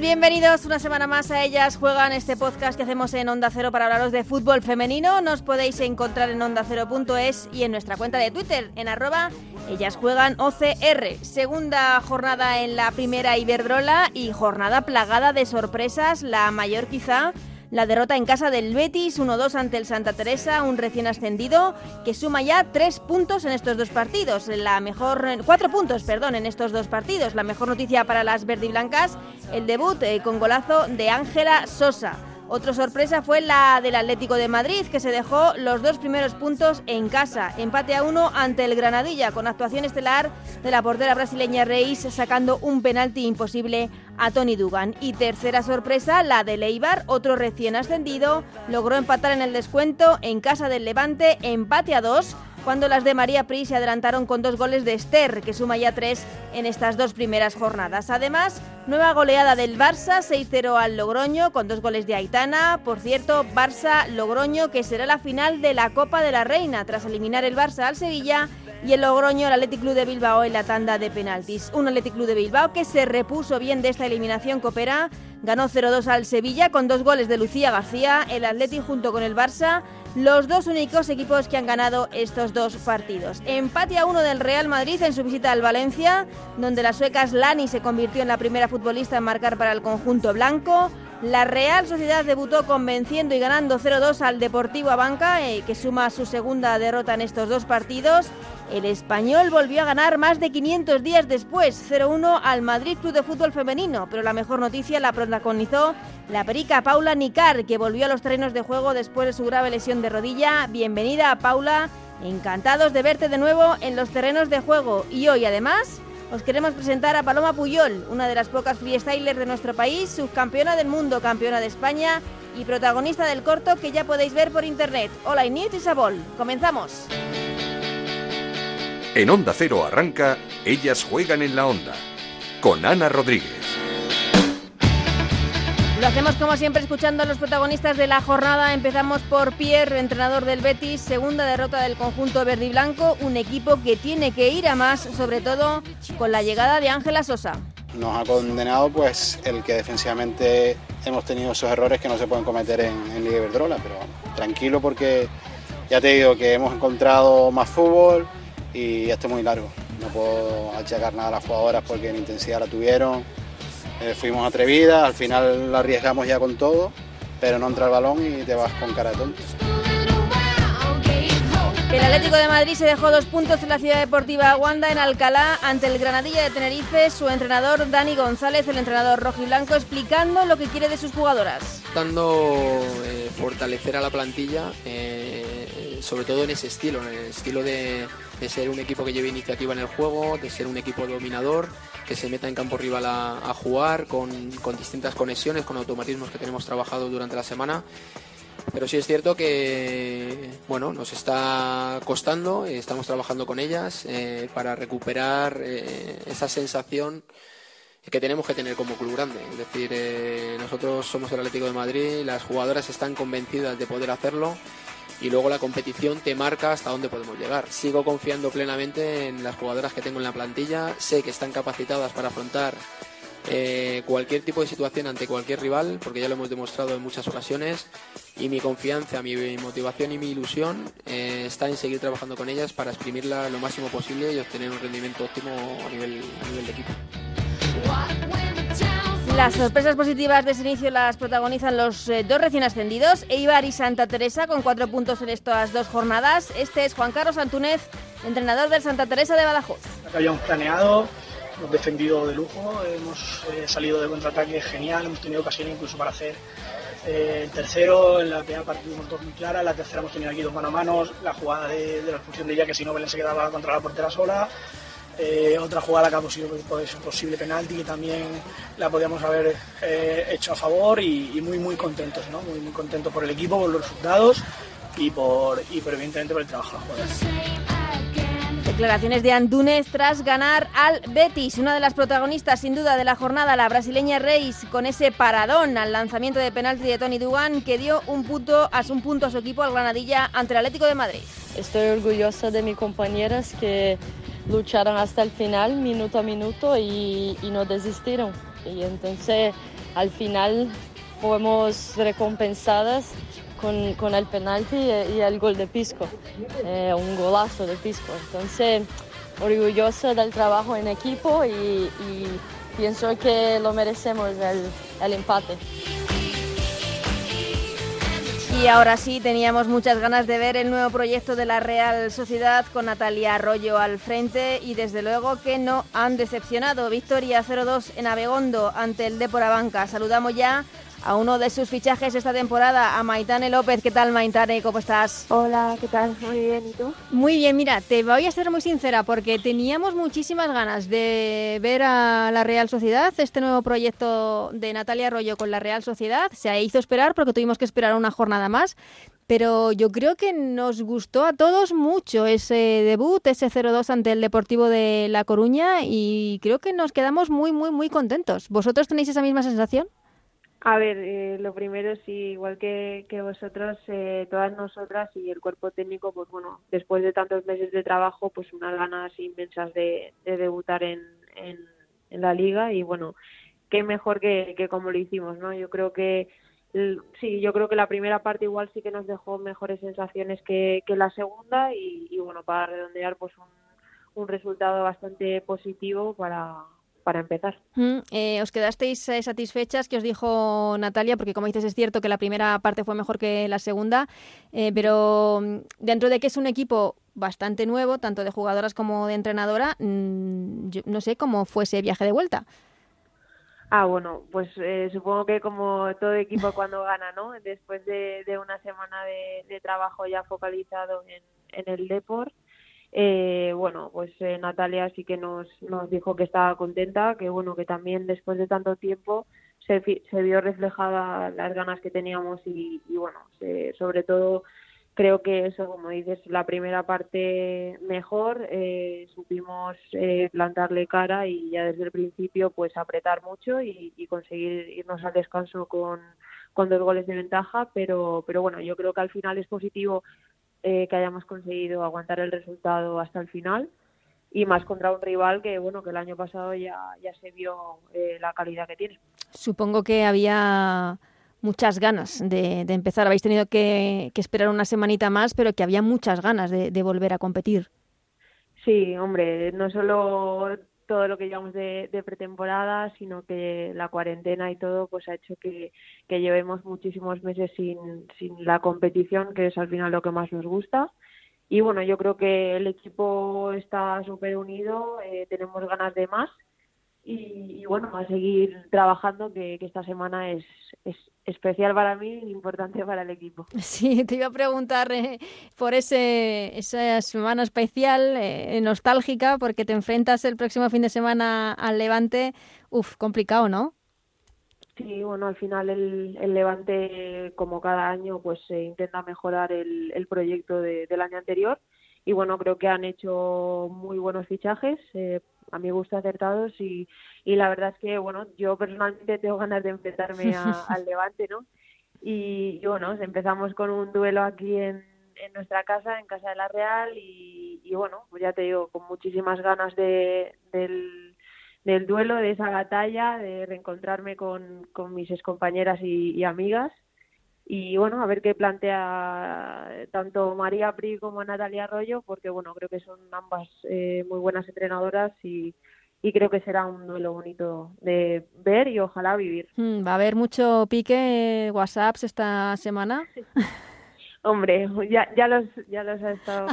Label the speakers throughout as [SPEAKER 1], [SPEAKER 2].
[SPEAKER 1] Bienvenidos una semana más a Ellas Juegan, este podcast que hacemos en Onda Cero para hablaros de fútbol femenino. Nos podéis encontrar en ondacero.es y en nuestra cuenta de Twitter, en arroba Ellas Juegan OCR. Segunda jornada en la primera Iberdrola y jornada plagada de sorpresas, la mayor quizá la derrota en casa del Betis 1-2 ante el Santa Teresa, un recién ascendido que suma ya tres puntos en estos dos partidos. La mejor cuatro puntos, perdón, en estos dos partidos. La mejor noticia para las verdiblancas, el debut eh, con golazo de Ángela Sosa. Otra sorpresa fue la del Atlético de Madrid, que se dejó los dos primeros puntos en casa. Empate a uno ante el Granadilla, con actuación estelar de la portera brasileña Reis, sacando un penalti imposible a Tony Dugan. Y tercera sorpresa, la de Leibar, otro recién ascendido, logró empatar en el descuento en casa del Levante, empate a dos cuando las de María Pri se adelantaron con dos goles de Esther, que suma ya tres en estas dos primeras jornadas. Además, nueva goleada del Barça, 6-0 al Logroño, con dos goles de Aitana. Por cierto, Barça-Logroño, que será la final de la Copa de la Reina, tras eliminar el Barça al Sevilla y el Logroño el Athletic Club de Bilbao en la tanda de penaltis. Un Athletic Club de Bilbao que se repuso bien de esta eliminación coopera, ganó 0-2 al Sevilla con dos goles de Lucía García, el Athletic junto con el Barça los dos únicos equipos que han ganado estos dos partidos. Empate a uno del Real Madrid en su visita al Valencia, donde la sueca Lani se convirtió en la primera futbolista en marcar para el conjunto blanco. La Real Sociedad debutó convenciendo y ganando 0-2 al Deportivo Abanca, eh, que suma su segunda derrota en estos dos partidos. El español volvió a ganar más de 500 días después, 0-1 al Madrid Club de Fútbol Femenino, pero la mejor noticia la protagonizó la perica Paula Nicar, que volvió a los terrenos de juego después de su grave lesión de rodilla. Bienvenida, Paula. Encantados de verte de nuevo en los terrenos de juego. Y hoy, además, os queremos presentar a Paloma Puyol, una de las pocas freestylers de nuestro país, subcampeona del mundo, campeona de España y protagonista del corto que ya podéis ver por internet. Hola, Init y Sabol. Comenzamos.
[SPEAKER 2] En Onda Cero arranca Ellas juegan en la onda con Ana Rodríguez.
[SPEAKER 1] Lo hacemos como siempre escuchando a los protagonistas de la jornada. Empezamos por Pierre, entrenador del Betis, segunda derrota del conjunto verde y blanco, un equipo que tiene que ir a más, sobre todo con la llegada de Ángela Sosa.
[SPEAKER 3] Nos ha condenado pues el que defensivamente hemos tenido esos errores que no se pueden cometer en, Liga Iberdrola, pero tranquilo porque ya te digo que hemos encontrado más fútbol, y esto es muy largo. No puedo achacar nada a las jugadoras porque en intensidad la tuvieron. Eh, fuimos atrevidas, al final la arriesgamos ya con todo, pero no entra el balón y te vas con cara de tonto.
[SPEAKER 1] El Atlético de Madrid se dejó dos puntos en la Ciudad Deportiva Wanda en Alcalá ante el Granadilla de Tenerife. Su entrenador Dani González, el entrenador rojo y blanco, explicando lo que quiere de sus jugadoras.
[SPEAKER 4] Dando eh, fortalecer a la plantilla, eh, sobre todo en ese estilo, en el estilo de, de ser un equipo que lleve iniciativa en el juego, de ser un equipo dominador, que se meta en campo rival a, jugar con, con, distintas conexiones, con automatismos que tenemos trabajado durante la semana. Pero sí es cierto que bueno, nos está costando, estamos trabajando con ellas eh, para recuperar eh, esa sensación que tenemos que tener como club grande. Es decir, eh, nosotros somos el Atlético de Madrid, las jugadoras están convencidas de poder hacerlo y luego la competición te marca hasta dónde podemos llegar. Sigo confiando plenamente en las jugadoras que tengo en la plantilla, sé que están capacitadas para afrontar eh, cualquier tipo de situación ante cualquier rival, porque ya lo hemos demostrado en muchas ocasiones, y mi confianza, mi motivación y mi ilusión eh, está en seguir trabajando con ellas para exprimirla lo máximo posible y obtener un rendimiento óptimo a nivel, a nivel de equipo.
[SPEAKER 1] Las sorpresas positivas de ese inicio las protagonizan los eh, dos recién ascendidos, Eibar y Santa Teresa, con cuatro puntos en estas dos jornadas. Este es Juan Carlos Antúnez, entrenador del Santa Teresa de Badajoz.
[SPEAKER 5] Habíamos planeado, hemos defendido de lujo, hemos eh, salido de contraataque genial, hemos tenido ocasión incluso para hacer eh, el tercero, en la primera partida hemos dos muy clara, la tercera hemos tenido aquí dos mano a mano, la jugada de, de la expulsión de ella que si no Belén se quedaba contra la portera sola. Eh, otra jugada que ha posible, pues, posible penalti que también la podíamos haber eh, hecho a favor y, y, muy muy contentos, ¿no? muy, muy contentos por el equipo, por los resultados y por, y por evidentemente por el trabajo de los jugadores.
[SPEAKER 1] Declaraciones de Andúnez tras ganar al Betis, una de las protagonistas sin duda de la jornada, la brasileña Reis, con ese paradón al lanzamiento de penalti de Tony Dugan que dio un punto, a, un punto a su equipo al Granadilla ante el Atlético de Madrid.
[SPEAKER 6] Estoy orgullosa de mis compañeras que lucharon hasta el final, minuto a minuto, y, no desistieron. Y entonces al final fuimos recompensadas con, con el penalti y, el gol de Pisco, eh, un golazo de Pisco. Entonces, orgullosa del trabajo en equipo y, pienso que lo merecemos el, el empate.
[SPEAKER 1] Y ahora sí, teníamos muchas ganas de ver el nuevo proyecto de la Real Sociedad con Natalia Arroyo al frente y desde luego que no han decepcionado. Victoria 0-2 en Abegondo ante el Depor Banca. Saludamos ya a uno de sus fichajes esta temporada, a Maitane López. ¿Qué tal, Maitane? ¿Cómo estás?
[SPEAKER 7] Hola, ¿qué tal? Muy bien, ¿y tú?
[SPEAKER 1] Muy bien, mira, te voy a ser muy sincera porque teníamos muchísimas ganas de ver a la Real Sociedad, este nuevo proyecto de Natalia Arroyo con la Real Sociedad. Se hizo esperar porque tuvimos que esperar una jornada más. Pero yo creo que nos gustó a todos mucho ese debut, ese 0-2 ante el Deportivo de La Coruña y creo que nos quedamos muy, muy, muy contentos. ¿Vosotros tenéis esa misma sensación?
[SPEAKER 7] A ver, eh, lo primero sí, igual que, vosotros, eh, todas nosotras y el cuerpo técnico, pues bueno, después de tantos meses de trabajo, pues unas ganas inmensas de, de debutar en, la liga y bueno, qué mejor que, que como lo hicimos, ¿no? Yo creo que sí, yo creo que la primera parte igual sí que nos dejó mejores sensaciones que, que la segunda y, y bueno, para redondear pues un resultado bastante positivo para, para empezar.
[SPEAKER 1] Mm, eh, ¿Os quedasteis eh, satisfechas? que os dijo Natalia? Porque como dices, es cierto que la primera parte fue mejor que la segunda, eh, pero mm, dentro de que es un equipo bastante nuevo, tanto de jugadoras como de entrenadora, mm, no sé cómo fue ese viaje de vuelta.
[SPEAKER 7] Ah, bueno, pues supongo que como todo equipo cuando gana, ¿no? Después de, una semana de, trabajo ya focalizado en, en el deporte, eh, bueno, pues eh, Natalia sí que nos, nos dijo que estaba contenta, que bueno, que también después de tanto tiempo se, se vio reflejada las ganas que teníamos y, bueno, sobre todo creo que eso, como dices, la primera parte mejor, eh, supimos eh, plantarle cara y ya desde el principio pues apretar mucho y, y conseguir irnos al descanso con, con dos goles de ventaja, pero, pero bueno, yo creo que al final es positivo eh, que hayamos conseguido aguantar el resultado hasta el final y más contra un rival que bueno que el año pasado ya, ya se vio eh, la calidad que tiene.
[SPEAKER 1] Supongo que había muchas ganas de, empezar. Habéis tenido que, esperar una semanita más, pero que había muchas ganas de, de volver a competir.
[SPEAKER 7] Sí, hombre, no solo todo lo que llevamos de, pretemporada, sino que la cuarentena y todo pues ha hecho que, llevemos muchísimos meses sin, sin la competición, que es al final lo que más nos gusta. Y bueno, yo creo que el equipo está súper unido, eh, tenemos ganas de más y, bueno, a seguir trabajando, que, esta semana es, es, especial para mí y importante para el equipo.
[SPEAKER 1] Sí, te iba a preguntar eh, por ese, esa semana especial, eh, nostálgica, porque te enfrentas el próximo fin de semana al Levante. Uf, complicado, ¿no?
[SPEAKER 7] Sí, bueno, al final el, el Levante, como cada año, pues se intenta mejorar el, el proyecto del año anterior y bueno, creo que han hecho muy buenos fichajes. A mi gusto acertados y, y la verdad es que, bueno, yo personalmente tengo ganas de enfrentarme al Levante, ¿no? Y, bueno, empezamos con un duelo aquí en, en nuestra casa, en Casa de la Real y, y bueno, pues ya te digo, con muchísimas ganas de, del, del duelo, de esa batalla, de reencontrarme con, con mis excompañeras y, y amigas y bueno, a ver qué plantea tanto María Pri como Natalia Arroyo, porque bueno, creo que son ambas eh, muy buenas entrenadoras y, y creo que será un duelo bonito de ver y ojalá vivir.
[SPEAKER 1] Hmm, ¿Va a haber mucho pique WhatsApps esta semana?
[SPEAKER 7] Hombre, ya, ya los ya los ha estado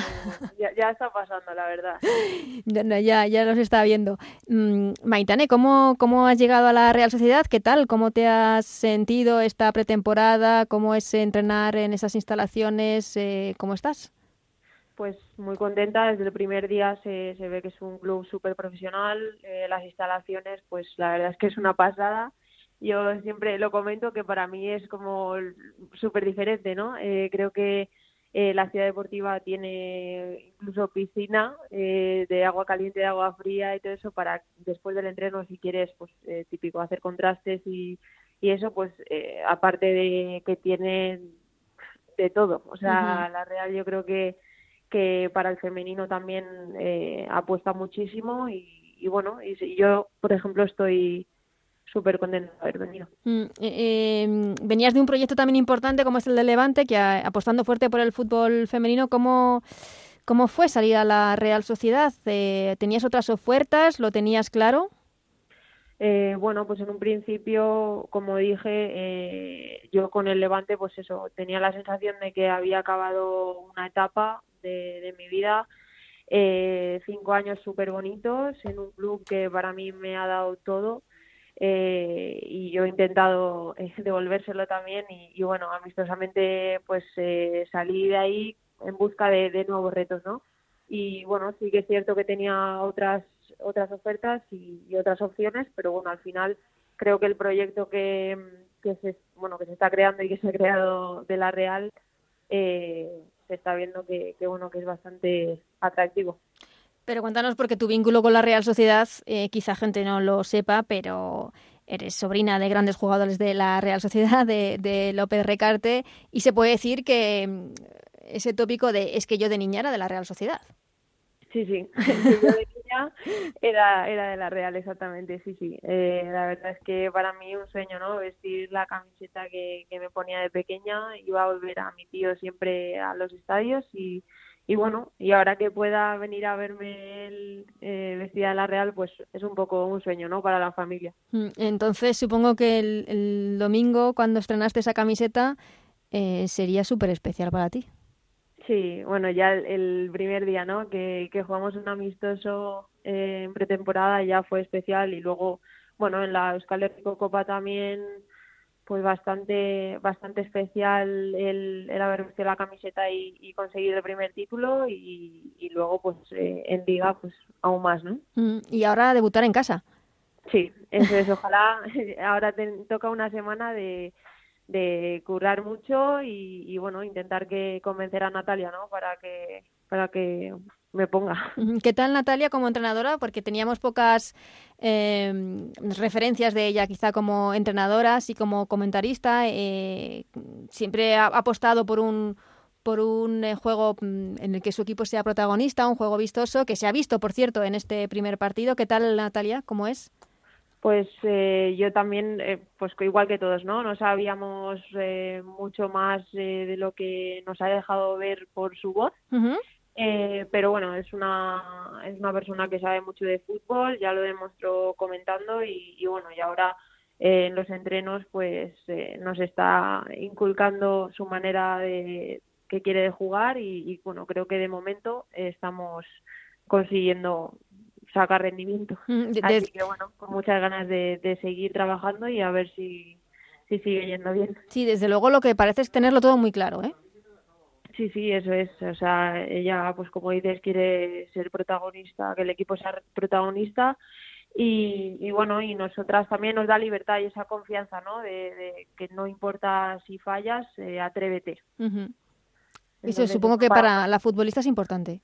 [SPEAKER 7] ya, ya está pasando, la verdad.
[SPEAKER 1] Ya, ya los está viendo. Mm, Maitane, ¿cómo, ¿cómo has llegado a la Real Sociedad? ¿Qué tal? ¿Cómo te has sentido esta pretemporada? ¿Cómo es entrenar en esas instalaciones? Eh, ¿Cómo estás?
[SPEAKER 7] Pues muy contenta. Desde el primer día se, se ve que es un club súper profesional. Eh, las instalaciones, pues la verdad es que es una pasada yo siempre lo comento que para mí es como súper diferente, ¿no? Eh, creo que Eh, la ciudad deportiva tiene incluso piscina eh, de agua caliente, de agua fría y todo eso para después del entreno, si quieres, pues eh, típico hacer contrastes y, y eso, pues aparte de que tiene de todo. O sea, la Real yo creo que, que para el femenino también apuesta muchísimo y, y bueno, y yo, por ejemplo, estoy súper contento de haber venido.
[SPEAKER 1] Mm, eh, em, venías de un proyecto también importante como es el de Levante, que apostando fuerte por el fútbol femenino, ¿cómo, cómo fue salir a la Real Sociedad? Eh, ¿Tenías otras ofertas? ¿Lo tenías claro?
[SPEAKER 7] Eh, bueno, pues en un principio, como dije, yo con el Levante, pues eso, tenía la sensación de que había acabado una etapa de, de mi vida, cinco años súper bonitos en un club que para mí me ha dado todo eh, y yo he intentado eh, devolvérselo también y, bueno, amistosamente pues eh, salí de ahí en busca de, nuevos retos, ¿no? Y bueno, sí que es cierto que tenía otras otras ofertas y, otras opciones, pero bueno, al final creo que el proyecto que, que se bueno que se está creando y que se ha creado de la Real se está viendo que bueno que es bastante atractivo.
[SPEAKER 1] Pero cuéntanos, porque tu vínculo con la Real Sociedad, eh, quizá gente no lo sepa, pero eres sobrina de grandes jugadores de la Real Sociedad, de, López Recarte, y se puede decir que mm, ese tópico de es que yo de niña era de la Real Sociedad.
[SPEAKER 7] Sí, sí, yo de niña era, era de la Real, exactamente, sí, sí. Eh, la verdad es que para mí un sueño, ¿no? Vestir la camiseta que, que me ponía de pequeña, iba a volver a mi tío siempre a los estadios y y bueno, y ahora que pueda venir a verme el, eh, vestida de la Real, pues es un poco un sueño, ¿no? Para la familia.
[SPEAKER 1] Mm, entonces supongo que el, domingo, cuando estrenaste esa camiseta, eh, sería súper especial para ti.
[SPEAKER 7] Sí, bueno, ya el, primer día, ¿no? Que, que jugamos un amistoso eh, en pretemporada ya fue especial y luego, bueno, en la Euskal Copa también pues bastante bastante especial el, el haber vestido la camiseta y, conseguir el primer título y, luego pues eh, en liga pues aún más no
[SPEAKER 1] mm, y ahora debutar en casa.
[SPEAKER 7] Sí eso es. Ojalá ahora te toca una semana de de currar mucho y, y bueno intentar que convencer a Natalia no para que para que me ponga.
[SPEAKER 1] ¿Qué tal Natalia como entrenadora? Porque teníamos pocas eh, referencias de ella quizá como entrenadora, así como comentarista. Eh, siempre ha apostado por un por un eh, juego mm, en el que su equipo sea protagonista, un juego vistoso, que se ha visto, por cierto, en este primer partido. ¿Qué tal, Natalia? ¿Cómo es?
[SPEAKER 7] Pues yo también, pues igual que todos, ¿no? No sabíamos mucho más de lo que nos ha dejado ver por su voz. Eh, pero bueno, es una, es una persona que sabe mucho de fútbol, ya lo demostró comentando y, bueno, y ahora eh, en los entrenos pues eh, nos está inculcando su manera de que quiere de jugar y, bueno, creo que de momento estamos consiguiendo sacar rendimiento. Mm, Así que bueno, con muchas ganas de, de seguir trabajando y a ver si, si sigue yendo bien.
[SPEAKER 1] Sí, desde luego lo que parece es tenerlo todo muy claro, ¿eh?
[SPEAKER 7] Sí, sí, eso es. O sea, ella, pues como dices, quiere ser protagonista, que el equipo sea protagonista. Y, y bueno, y nosotras también nos da libertad y esa confianza, ¿no? De, que no importa si fallas, eh, atrévete.
[SPEAKER 1] Eso supongo que para la futbolista es importante.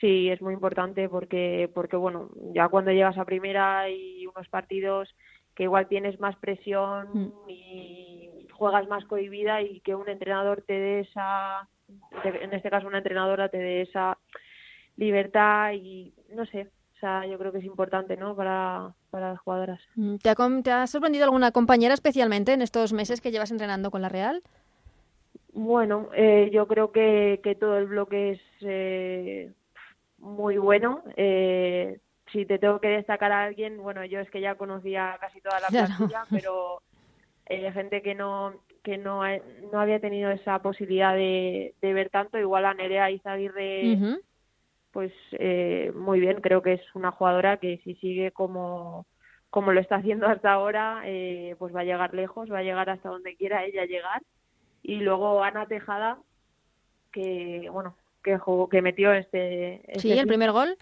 [SPEAKER 7] Sí, es muy importante porque, porque bueno, ya cuando llegas a primera y unos partidos que igual tienes más presión mm. y juegas más cohibida y que un entrenador te dé esa en este caso una entrenadora te dé esa libertad y no sé, o sea, yo creo que es importante, ¿no? Para, para las jugadoras.
[SPEAKER 1] Mm, ¿Te ha, ¿Te ha sorprendido alguna compañera especialmente en estos meses que llevas entrenando con la Real?
[SPEAKER 7] Bueno, eh, yo creo que, que todo el bloque es eh, muy bueno. Eh, si te tengo que destacar a alguien, bueno, yo es que ya conocía casi toda la plantilla, pero eh, gente que no que no, no había tenido esa posibilidad de, de ver tanto, igual a Nerea Izaguirre, pues eh, muy bien, creo que es una jugadora que si sigue como, como lo está haciendo hasta ahora, eh, pues va a llegar lejos, va a llegar hasta donde quiera ella llegar. Y luego Ana Tejada, que bueno, que jugó, que metió este, este
[SPEAKER 1] sí, el primer gol.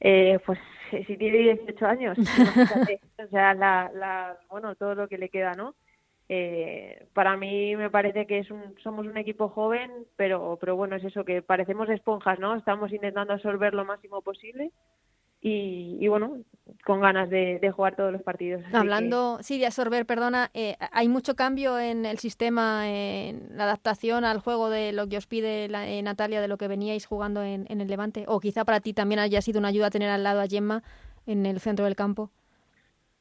[SPEAKER 7] Eh, pues si tiene 18 años, o sea, la, la, bueno, todo lo que le queda, ¿no? Eh, para mí me parece que es un, somos un equipo joven, pero, pero bueno, es eso, que parecemos esponjas, ¿no? Estamos intentando absorber lo máximo posible y, bueno, con ganas de, jugar todos los partidos.
[SPEAKER 1] Hablando, sí, de absorber, perdona, eh, ¿hay mucho cambio en el sistema, en la adaptación al juego de lo que os pide la, eh, Natalia, de lo que veníais jugando en, en el Levante? ¿O quizá para ti también haya sido una ayuda tener al lado a Gemma en el centro del campo?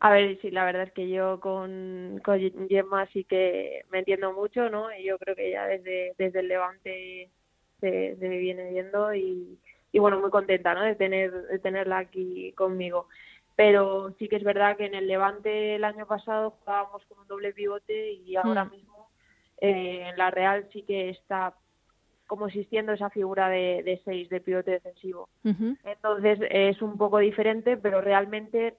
[SPEAKER 7] A ver, sí, la verdad es que yo con, con Gemma sí que me entiendo mucho, ¿no? Y yo creo que ya desde, desde el Levante se, se viene viendo y, y, bueno, muy contenta, ¿no? De, tener, de tenerla aquí conmigo. Pero sí que es verdad que en el Levante el año pasado jugábamos con un doble pivote y ahora mm. mismo eh, en la Real sí que está como existiendo esa figura de, de seis de pivote defensivo. Entonces es un poco diferente, pero realmente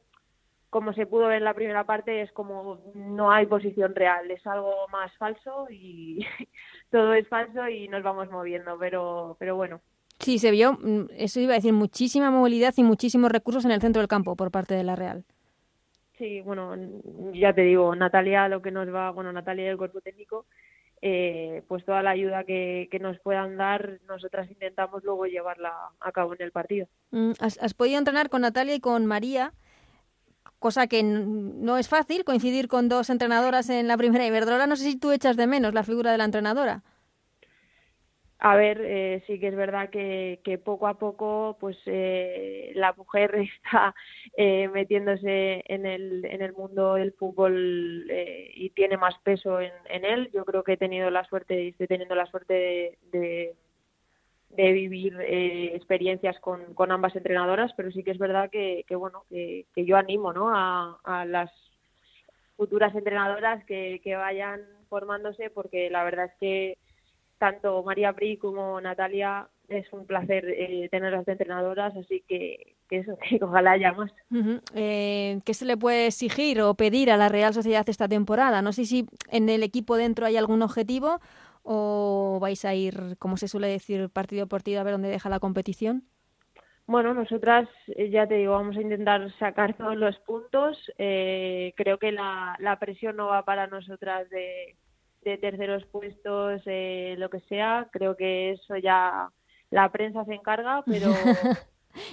[SPEAKER 7] como se pudo ver en la primera parte, es como no hay posición real, es algo más falso y todo es falso y nos vamos moviendo, pero, pero bueno.
[SPEAKER 1] Sí, se vio, mm, eso iba a decir, muchísima movilidad y muchísimos recursos en el centro del campo por parte de la Real.
[SPEAKER 7] Sí, bueno, ya te digo, Natalia, lo que nos va, bueno, Natalia y el cuerpo técnico, eh, pues toda la ayuda que, que, nos puedan dar, nosotras intentamos luego llevarla a cabo en el partido.
[SPEAKER 1] Mm, ¿Has, has podido entrenar con Natalia y con María? Cosa que no es fácil coincidir con dos entrenadoras en la primera Iberdrola. No sé si tú echas de menos la figura de la entrenadora.
[SPEAKER 7] A ver, eh, sí que es verdad que, poco a poco pues eh, la mujer está eh, metiéndose en el, en el mundo del fútbol y tiene más peso en, él. Yo creo que he tenido la suerte y estoy teniendo la suerte de vivir eh, experiencias con, con, ambas entrenadoras, pero sí que es verdad que, que bueno, que, que, yo animo ¿no? a, a las futuras entrenadoras que, que, vayan formándose, porque la verdad es que tanto María Pri como Natalia es un placer eh, tenerlas de entrenadoras, así que, que eso, que ojalá haya más.
[SPEAKER 1] eh, ¿Qué se le puede exigir o pedir a la Real Sociedad esta temporada? No sé si en el equipo dentro hay algún objetivo o vais a ir, como se suele decir, partido por partido a ver dónde deja la competición?
[SPEAKER 7] Bueno, nosotras, eh, ya te digo, vamos a intentar sacar todos los puntos. Eh, creo que la, la presión no va para nosotras de, de terceros puestos, eh, lo que sea. Creo que eso ya la prensa se encarga, pero...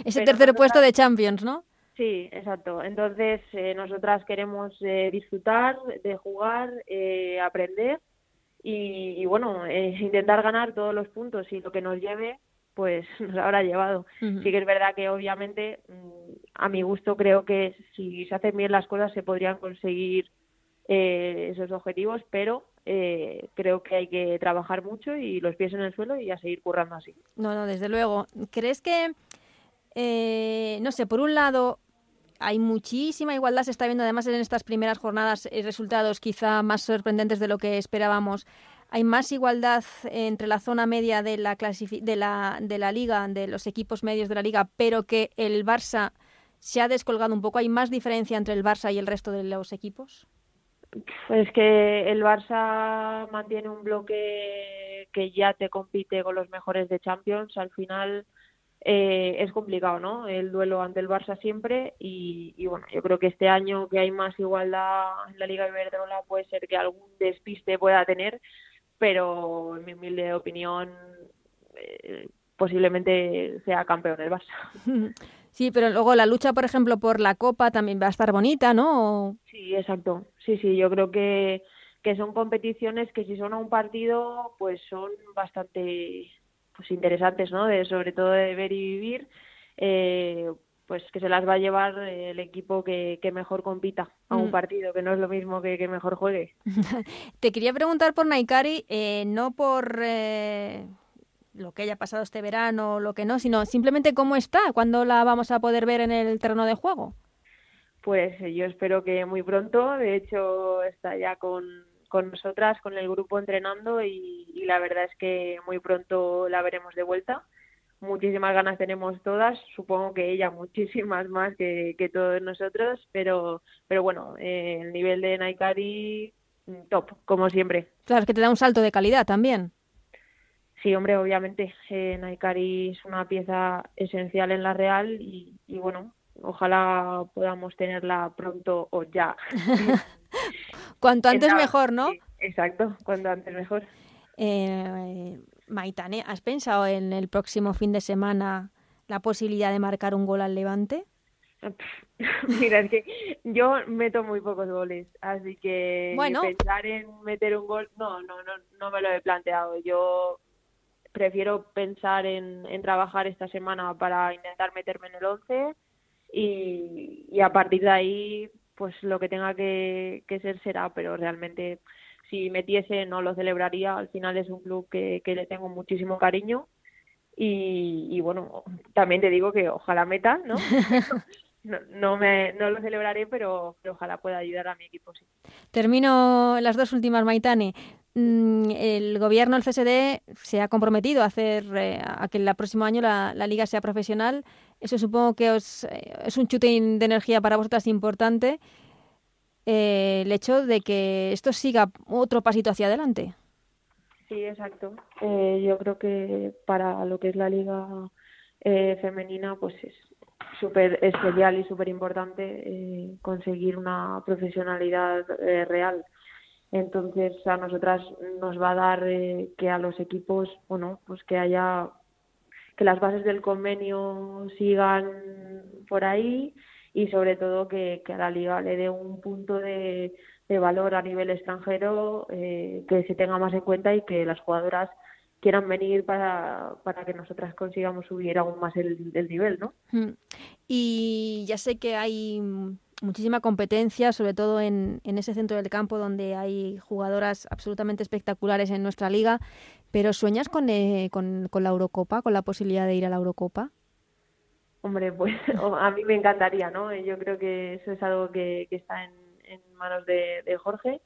[SPEAKER 1] Ese tercer puesto de Champions, ¿no?
[SPEAKER 7] Sí, exacto. Entonces, eh, nosotras queremos eh, disfrutar de jugar, eh, aprender y, bueno, eh, intentar ganar todos los puntos y lo que nos lleve, pues nos habrá llevado. Sí que es verdad que obviamente mm, a mi gusto creo que si se hacen bien las cosas se podrían conseguir eh, esos objetivos, pero eh, creo que hay que trabajar mucho y los pies en el suelo y a seguir currando así.
[SPEAKER 1] No, no, desde luego. ¿Crees que, eh, no sé, por un lado hay muchísima igualdad, se está viendo además en estas primeras jornadas eh, resultados quizá más sorprendentes de lo que esperábamos. Hay más igualdad entre la zona media de la, de de liga, de los equipos medios de la liga, pero que el Barça se ha descolgado un poco. ¿Hay más diferencia entre el Barça y el resto de los equipos?
[SPEAKER 7] Es que el Barça mantiene un bloque que ya te compite con los mejores de Champions. Al final eh, es complicado, ¿no? El duelo ante el Barça siempre y, y, bueno, yo creo que este año que hay más igualdad en la Liga Iberdrola puede ser que algún despiste pueda tener, pero en mi humilde opinión eh, posiblemente sea campeón el Barça.
[SPEAKER 1] Sí, pero luego la lucha, por ejemplo, por la Copa también va a estar bonita, ¿no?
[SPEAKER 7] Sí, exacto. Sí, sí, yo creo que, que son competiciones que si son a un partido, pues son bastante pues interesantes, ¿no? De, sobre todo de ver y vivir, eh, pues que se las va a llevar el equipo que, que mejor compita a un mm. partido, que no es lo mismo que, que mejor juegue.
[SPEAKER 1] Te quería preguntar por Naikari, eh, no por eh, lo que haya pasado este verano o lo que no, sino simplemente cómo está, cuándo la vamos a poder ver en el terreno de juego.
[SPEAKER 7] Pues yo espero que muy pronto, de hecho está ya con con nosotras, con el grupo entrenando y, la verdad es que muy pronto la veremos de vuelta. Muchísimas ganas tenemos todas, supongo que ella muchísimas más que, que todos nosotros, pero, pero bueno, eh, el nivel de Naikari mm, top, como siempre.
[SPEAKER 1] Claro, es que te da un salto de calidad también.
[SPEAKER 7] Sí, hombre, obviamente. Eh, Naikari es una pieza esencial en la Real y, y bueno, ojalá podamos tenerla pronto o ya
[SPEAKER 1] Cuanto antes mejor, ¿no?
[SPEAKER 7] exacto, cuanto antes mejor.
[SPEAKER 1] Eh, Maitane, ¿has pensado en el próximo fin de semana la posibilidad de marcar un gol al Levante?
[SPEAKER 7] Mira, es que yo meto muy pocos goles, así que pensar en meter un gol, no, no, no, no me lo he planteado. Yo prefiero pensar en, en trabajar esta semana para intentar meterme en el 11 y, y a partir de ahí, pues lo que tenga que, que ser será, pero realmente si metiese no lo celebraría. Al final es un club que, que le tengo muchísimo cariño y, y, bueno, también te digo que ojalá meta, ¿no? no, no, me, no lo celebraré, pero, ojalá pueda ayudar a mi equipo, sí.
[SPEAKER 1] Termino las dos últimas, Maitane. Mm, el gobierno, el CSD, se ha comprometido a hacer eh, a que el próximo año la, liga sea profesional. Eso supongo que os, eh, es un chute de energía para vosotras importante. Eh, el hecho de que esto siga otro pasito hacia adelante.
[SPEAKER 7] Sí, exacto. yo creo que para lo que es la liga femenina, pues es súper especial y súper importante conseguir una profesionalidad real. Entonces a nosotras nos va a dar eh, que a los equipos, bueno, pues que haya que las bases del convenio sigan por ahí y sobre todo que, que a la liga le dé un punto de, de valor a nivel extranjero que se tenga más en cuenta y que las jugadoras quieran venir para, para que nosotras consigamos subir aún más el, nivel, ¿no?
[SPEAKER 1] Mm. Y ya sé que hay muchísima competencia, sobre todo en, en ese centro del campo donde hay jugadoras absolutamente espectaculares en nuestra liga, pero ¿sueñas con, eh, con, con la Eurocopa, con la posibilidad de ir a la Eurocopa?
[SPEAKER 7] Hombre, pues a mí me encantaría, ¿no? Yo creo que eso es algo que, que está en, manos de, Jorge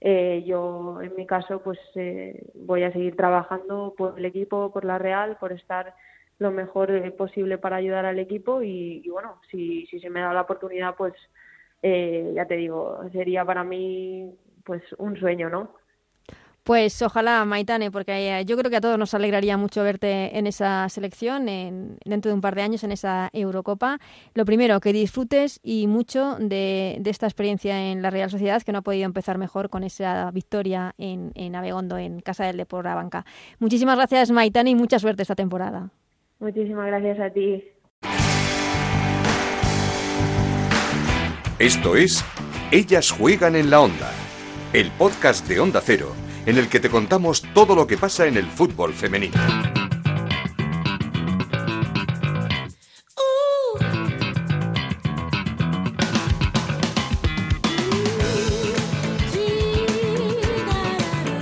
[SPEAKER 7] eh, yo, en mi caso, pues eh, voy a seguir trabajando por el equipo, por la Real, por estar lo mejor eh, posible para ayudar al equipo y, bueno, si, si se me da la oportunidad, pues eh, ya te digo, sería para mí pues un sueño, ¿no?
[SPEAKER 1] Pues ojalá, Maitane, porque eh, yo creo que a todos nos alegraría mucho verte en esa selección en, dentro de un par de años, en esa Eurocopa. Lo primero, que disfrutes y mucho de, esta experiencia en la Real Sociedad, que no ha podido empezar mejor con esa victoria en, en Abegondo, en Casa del Deportivo Banca. Muchísimas gracias, Maitane, y mucha suerte esta temporada.
[SPEAKER 7] Muchísimas gracias a ti.
[SPEAKER 2] Esto es Ellas juegan en la onda, el podcast de Onda Cero en el que te contamos todo lo que pasa en el fútbol femenino.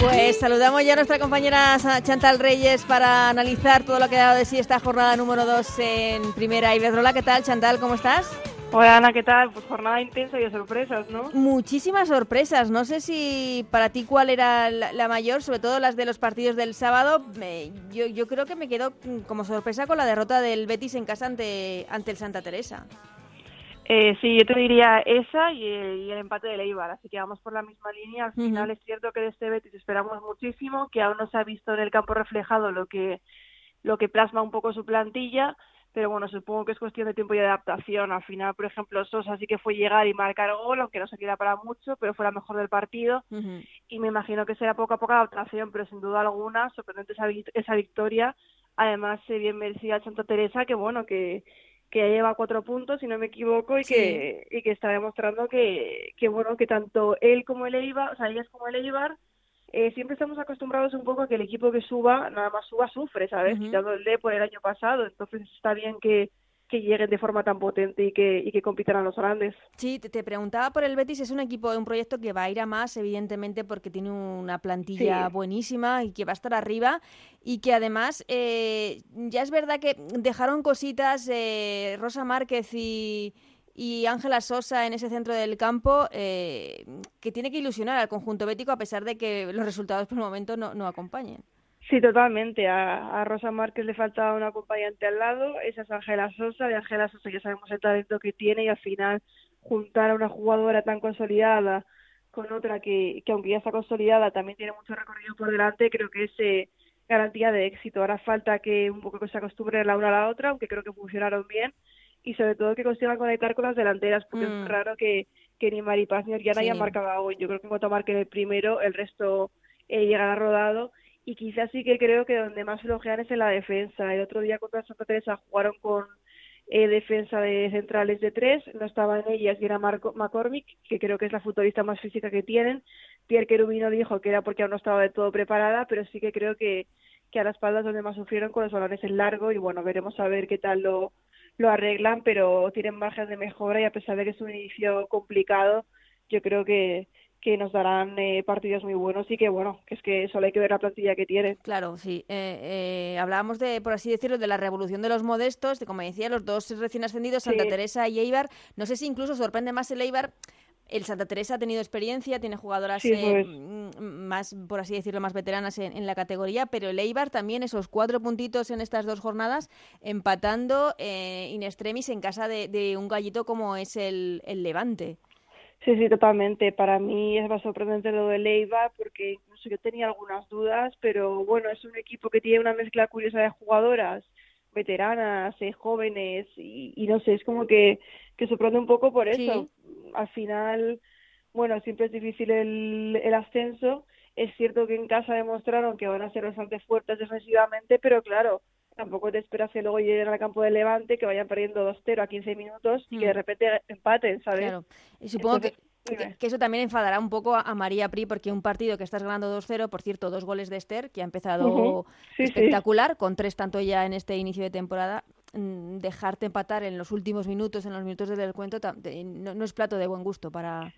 [SPEAKER 1] Pues saludamos ya a nuestra compañera Chantal Reyes para analizar todo lo que ha dado de sí esta jornada número 2 en Primera Iberdrola. ¿Qué tal, Chantal? ¿Cómo estás?
[SPEAKER 8] Hola Ana, ¿qué tal? Pues jornada intensa y de sorpresas, ¿no?
[SPEAKER 1] Muchísimas sorpresas. No sé si para ti cuál era la, mayor, sobre todo las de los partidos del sábado. yo, yo creo que me quedo como sorpresa con la derrota del Betis en casa ante, ante el Santa Teresa.
[SPEAKER 8] Eh, sí, yo te diría esa y el, empate de Eibar, así que vamos por la misma línea. Al final es cierto que de este Betis esperamos muchísimo, que aún no se ha visto en el campo reflejado lo que, lo que plasma un poco su plantilla, pero bueno, supongo que es cuestión de tiempo y de adaptación. Al final, por ejemplo, Sosa sí que fue llegar y marcar gol, aunque no se queda para mucho, pero fue la mejor del partido. Y me imagino que será poco a poco adaptación, pero sin duda alguna, sorprendente esa, esa victoria. Además, se bien merecida a Santa Teresa, que bueno, que, que lleva cuatro puntos, si no me equivoco, y que, y que está demostrando que, que, bueno, que tanto él como el Eibar, o sea, ellas como el Eibar, eh, siempre estamos acostumbrados un poco a que el equipo que suba, nada más suba, sufre, ¿sabes? Quitando el D por el año pasado, entonces está bien que, que lleguen de forma tan potente y que, y que compitan a los grandes.
[SPEAKER 1] Sí, te, preguntaba por el Betis, es un equipo, un proyecto que va a ir a más, evidentemente, porque tiene una plantilla buenísima y que va a estar arriba. Y que además eh, ya es verdad que dejaron cositas eh, Rosa Márquez y y Ángela Sosa en ese centro del campo eh, que tiene que ilusionar al conjunto bético a pesar de que los resultados por el momento no, acompañen.
[SPEAKER 8] Sí, totalmente. A, Rosa Márquez le faltaba un acompañante al lado, esa es Ángela Sosa, de Ángela Sosa ya sabemos el talento que tiene y al final juntar a una jugadora tan consolidada con otra que, que aunque ya está consolidada también tiene mucho recorrido por delante, creo que es eh, garantía de éxito. Ahora falta que un poco se acostumbre la una a la otra, aunque creo que funcionaron bien y sobre todo que consigan conectar con las delanteras, porque es mm. raro que, que ni Maripaz ni Oriana
[SPEAKER 1] Sí.
[SPEAKER 8] hayan marcado hoy. Yo creo que en cuanto marquen el primero, el resto eh, llegará rodado. Y quizás sí que creo que donde más flojean es en la defensa. El otro día contra Santa Teresa jugaron con eh, defensa de centrales de tres, no estaban ellas y era Marco, McCormick, que creo que es la futbolista más física que tienen. Pierre Querubino dijo que era porque aún no estaba de todo preparada, pero sí que creo que, que a la espalda es donde más sufrieron con los balones en largo y bueno, veremos a ver qué tal lo, lo arreglan, pero tienen margen de mejora y a pesar de que es un inicio complicado, yo creo que, que nos darán eh, partidos muy buenos y que bueno, que es que solo hay que ver la plantilla que tienen.
[SPEAKER 1] Claro, sí. Eh, eh, hablábamos de, por así decirlo, de la revolución de los modestos, de como decía, los dos recién ascendidos, Santa
[SPEAKER 8] Sí.
[SPEAKER 1] Teresa y Eibar. No sé si incluso sorprende más el Eibar. El Santa Teresa ha tenido experiencia, tiene jugadoras
[SPEAKER 8] Sí,
[SPEAKER 1] eh,
[SPEAKER 8] pues.
[SPEAKER 1] mm, más, por así decirlo, más veteranas en, en la categoría, pero el Eibar también esos cuatro puntitos en estas dos jornadas, empatando eh, in extremis en casa de, de un gallito como es el, el Levante.
[SPEAKER 8] Sí, sí, totalmente. Para mí es más sorprendente lo de Leiva porque incluso yo tenía algunas dudas, pero bueno, es un equipo que tiene una mezcla curiosa de jugadoras, veteranas, eh, jóvenes y, y no sé, es como que, que sorprende un poco por eso. Al final, bueno, siempre es difícil el, el ascenso. Es cierto que en casa demostraron que van a ser bastante fuertes defensivamente, pero claro, tampoco te esperas que luego lleguen al campo de Levante, que vayan perdiendo 2-0 a 15 minutos y que de repente empaten, ¿sabes?
[SPEAKER 1] Claro. Y supongo
[SPEAKER 8] Entonces,
[SPEAKER 1] que. Que, que eso también enfadará un poco a, a María Pri, porque un partido que estás ganando 2-0, por cierto, dos goles de Esther, que ha empezado
[SPEAKER 8] sí.
[SPEAKER 1] espectacular, con tres tanto ya en este inicio de temporada, mm, dejarte empatar en los últimos minutos, en los minutos del descuento, no, no es plato de buen gusto para...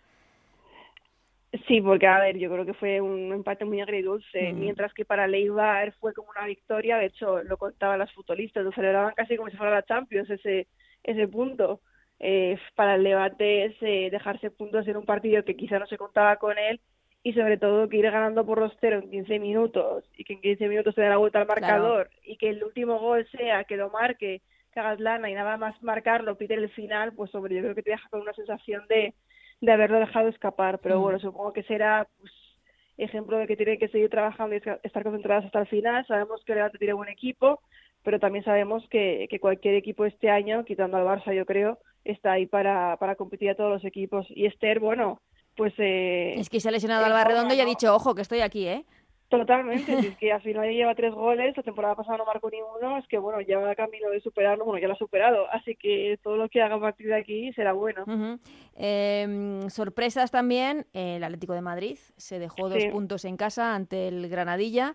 [SPEAKER 8] Sí, porque a ver, yo creo que fue un empate muy agridulce,
[SPEAKER 1] Mm.
[SPEAKER 8] mientras que para Leibar fue como una victoria, de hecho lo contaban las futbolistas, lo celebraban casi como si fuera la Champions ese ese punto. Eh, para el Levante es eh, dejarse puntos en un partido que quizá no se contaba con él y sobre todo que ir ganando por 2-0 en 15 minutos y que en 15 minutos se dé la vuelta al
[SPEAKER 1] Claro.
[SPEAKER 8] marcador y que el último gol sea que lo marque, que hagas lana y nada más marcarlo, pide el final, pues hombre, yo creo que te deja con una sensación de, de haberlo dejado escapar. Pero
[SPEAKER 1] Mm.
[SPEAKER 8] bueno, supongo que será pues, ejemplo de que tienen que seguir trabajando y estar concentradas hasta el final. Sabemos que el Levante tiene buen equipo, pero también sabemos que, que cualquier equipo este año, quitando al Barça, yo creo, está ahí para, para competir a todos los equipos. Y Esther, bueno, pues... Eh,
[SPEAKER 1] Es que se ha lesionado
[SPEAKER 8] en
[SPEAKER 1] Alba
[SPEAKER 8] forma,
[SPEAKER 1] Redondo y ha dicho, ojo, que estoy aquí, ¿eh?
[SPEAKER 8] Totalmente, si es que al final lleva tres goles, la temporada pasada no marcó ninguno, es que bueno, ya va camino de superarlo, bueno, ya lo ha superado, así que todo lo que haga a partir de aquí será bueno.
[SPEAKER 1] Ujú. Eh, sorpresas también, el Atlético de Madrid se dejó dos puntos en casa ante el Granadilla.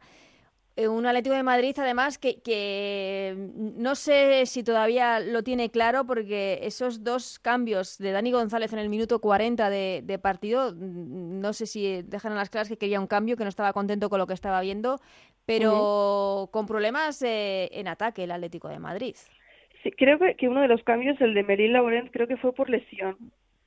[SPEAKER 1] Eh, un Atlético de Madrid, además, que, que no sé si todavía lo tiene claro, porque esos dos cambios de Dani González en el minuto 40 de, de partido, mm, no sé si dejan a las claras que quería un cambio, que no estaba contento con lo que estaba viendo, pero con problemas eh, en ataque el Atlético de Madrid.
[SPEAKER 8] Sí, creo que, que uno de los cambios, el de Meryl Laurent, creo que fue por lesión.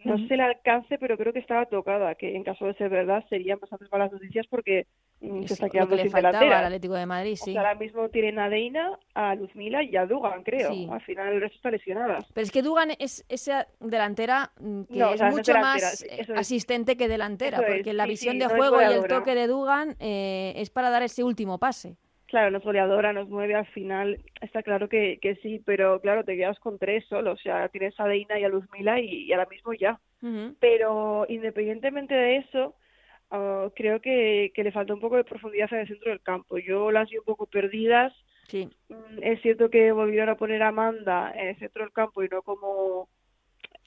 [SPEAKER 8] No
[SPEAKER 1] Ujú.
[SPEAKER 8] sé el alcance, pero creo que estaba tocada, que en caso de ser verdad serían bastantes malas noticias porque mm,
[SPEAKER 1] Es
[SPEAKER 8] se está
[SPEAKER 1] lo
[SPEAKER 8] quedando
[SPEAKER 1] que le
[SPEAKER 8] sin delantera.
[SPEAKER 1] al Atlético de Madrid,
[SPEAKER 8] O
[SPEAKER 1] sí.
[SPEAKER 8] sea, ahora mismo tienen a Deina, a Luzmila y a Dugan, creo.
[SPEAKER 1] Sí.
[SPEAKER 8] Al final el resto está lesionada.
[SPEAKER 1] Pero es que Dugan es esa delantera mm, que
[SPEAKER 8] No, o
[SPEAKER 1] es
[SPEAKER 8] sea, no es
[SPEAKER 1] mucho más eh,
[SPEAKER 8] es.
[SPEAKER 1] asistente que delantera,
[SPEAKER 8] Eso
[SPEAKER 1] porque la
[SPEAKER 8] sí,
[SPEAKER 1] visión de juego y el toque de Dugan eh, es para dar ese último pase.
[SPEAKER 8] Claro, no es goleadora, nos mueve al final, está claro que, que sí, pero claro, te quedas con tres solo, o sea, tienes a Deina y a Luzmila y, y ahora mismo ya. Pero independientemente de eso, ah, creo que, que le falta un poco de profundidad en el centro del campo. Yo las vi un poco perdidas.
[SPEAKER 1] Sí,
[SPEAKER 8] Mm, Es cierto que volvieron a poner a Amanda en el centro del campo y no como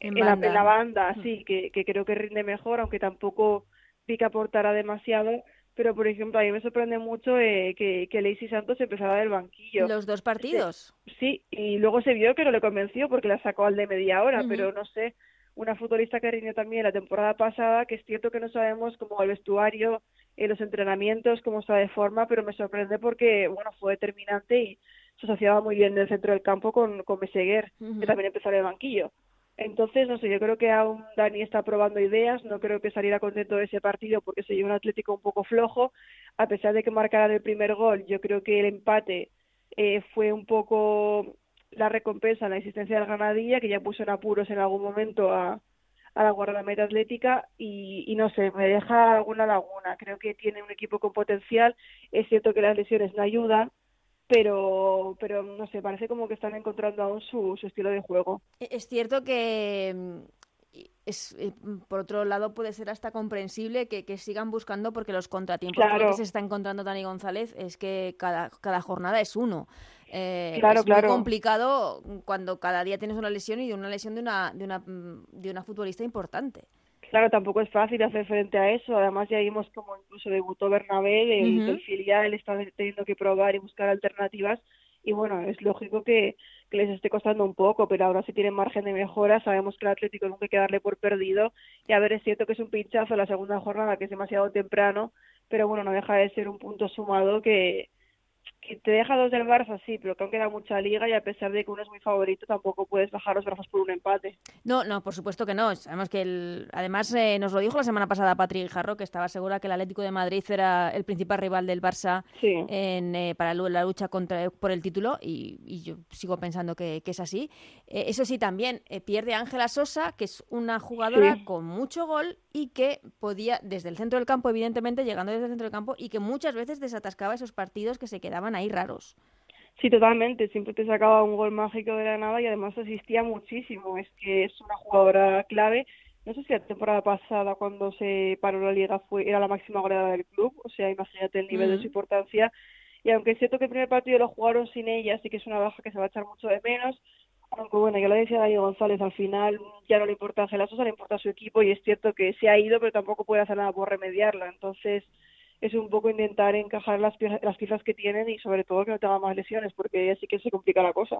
[SPEAKER 1] En
[SPEAKER 8] en, la,
[SPEAKER 1] banda.
[SPEAKER 8] en la banda,
[SPEAKER 1] Mm.
[SPEAKER 8] sí, que, que creo que rinde mejor, aunque tampoco vi que aportara demasiado. Pero, por ejemplo, a mí me sorprende mucho eh, que, que Lacey Santos empezara del banquillo.
[SPEAKER 1] los dos partidos.
[SPEAKER 8] Sí, y luego se vio que no le convenció porque la sacó al de media hora, pero no sé, una futbolista que rindió también la temporada pasada, que es cierto que no sabemos cómo el vestuario, eh, los entrenamientos, cómo está de forma, pero me sorprende porque, bueno, fue determinante y se asociaba muy bien en el centro del campo con, con Meseguer, que también empezó en el banquillo. Entonces, no sé, yo creo que aún Dani está probando ideas, no creo que saliera contento de ese partido porque se llevó un Atlético un poco flojo, a pesar de que marcaran el primer gol, yo creo que el empate eh, fue un poco la recompensa en la existencia del Granadilla, que ya puso en apuros en algún momento a, la guardameta atlética. Y no sé, me deja alguna laguna. Creo que tiene un equipo con potencial, es cierto que las lesiones no ayudan, pero, pero no sé, parece como que están encontrando aún su, su estilo de juego.
[SPEAKER 1] E- Es cierto que mm, es, eh, por otro lado puede ser hasta comprensible que, sigan buscando porque los contratiempos que se está encontrando Dani González es que cada, cada jornada es uno. Eh,
[SPEAKER 8] claro,
[SPEAKER 1] es
[SPEAKER 8] muy
[SPEAKER 1] complicado cuando cada día tienes una lesión y una lesión de una, de una, de una futbolista importante.
[SPEAKER 8] Claro, tampoco es fácil hacer frente a eso. Además, ya vimos como incluso debutó Bernabé, del, filial está teniendo que probar y buscar alternativas. Y bueno, es lógico que, les esté costando un poco, pero ahora sí tienen margen de mejora. Sabemos que el Atlético nunca hay que darle por perdido. Y a ver, es cierto que es un pinchazo la segunda jornada, que es demasiado temprano, pero bueno, no deja de ser un punto sumado que, que te deja dos del Barça, sí, pero que aún queda mucha liga y a pesar de que uno es muy favorito, tampoco puedes bajar los brazos por un empate.
[SPEAKER 1] No, no, por supuesto que no. Sabemos que el... además eh, nos lo dijo la semana pasada Patrick Jarro, que estaba segura que el Atlético de Madrid era el principal rival del Barça en, eh, para la lucha contra, por el título y, yo sigo pensando que, es así. Eh, eso sí, también pierde Ángela Sosa, que es una jugadora con mucho gol y que podía, desde el centro del campo, evidentemente, llegando desde el centro del campo, y que muchas veces desatascaba esos partidos que se quedaban ahí raros.
[SPEAKER 8] Sí, totalmente. Siempre te sacaba un gol mágico de la nada y además asistía muchísimo. Es que es una jugadora clave. No sé si la temporada pasada, cuando se paró la liga, fue era la máxima goleadora del club. O sea, imagínate el nivel de su importancia. Y aunque es cierto que el primer partido lo jugaron sin ella, sí que es una baja que se va a echar mucho de menos. Aunque bueno, yo lo decía Dani González, al final ya no le importa a Ángela Sosa, le importa a su equipo y es cierto que se ha ido, pero tampoco puede hacer nada por remediarla. Entonces, es un poco intentar encajar las, las piezas que tienen y sobre todo que no tenga más lesiones, porque así que se complica la cosa.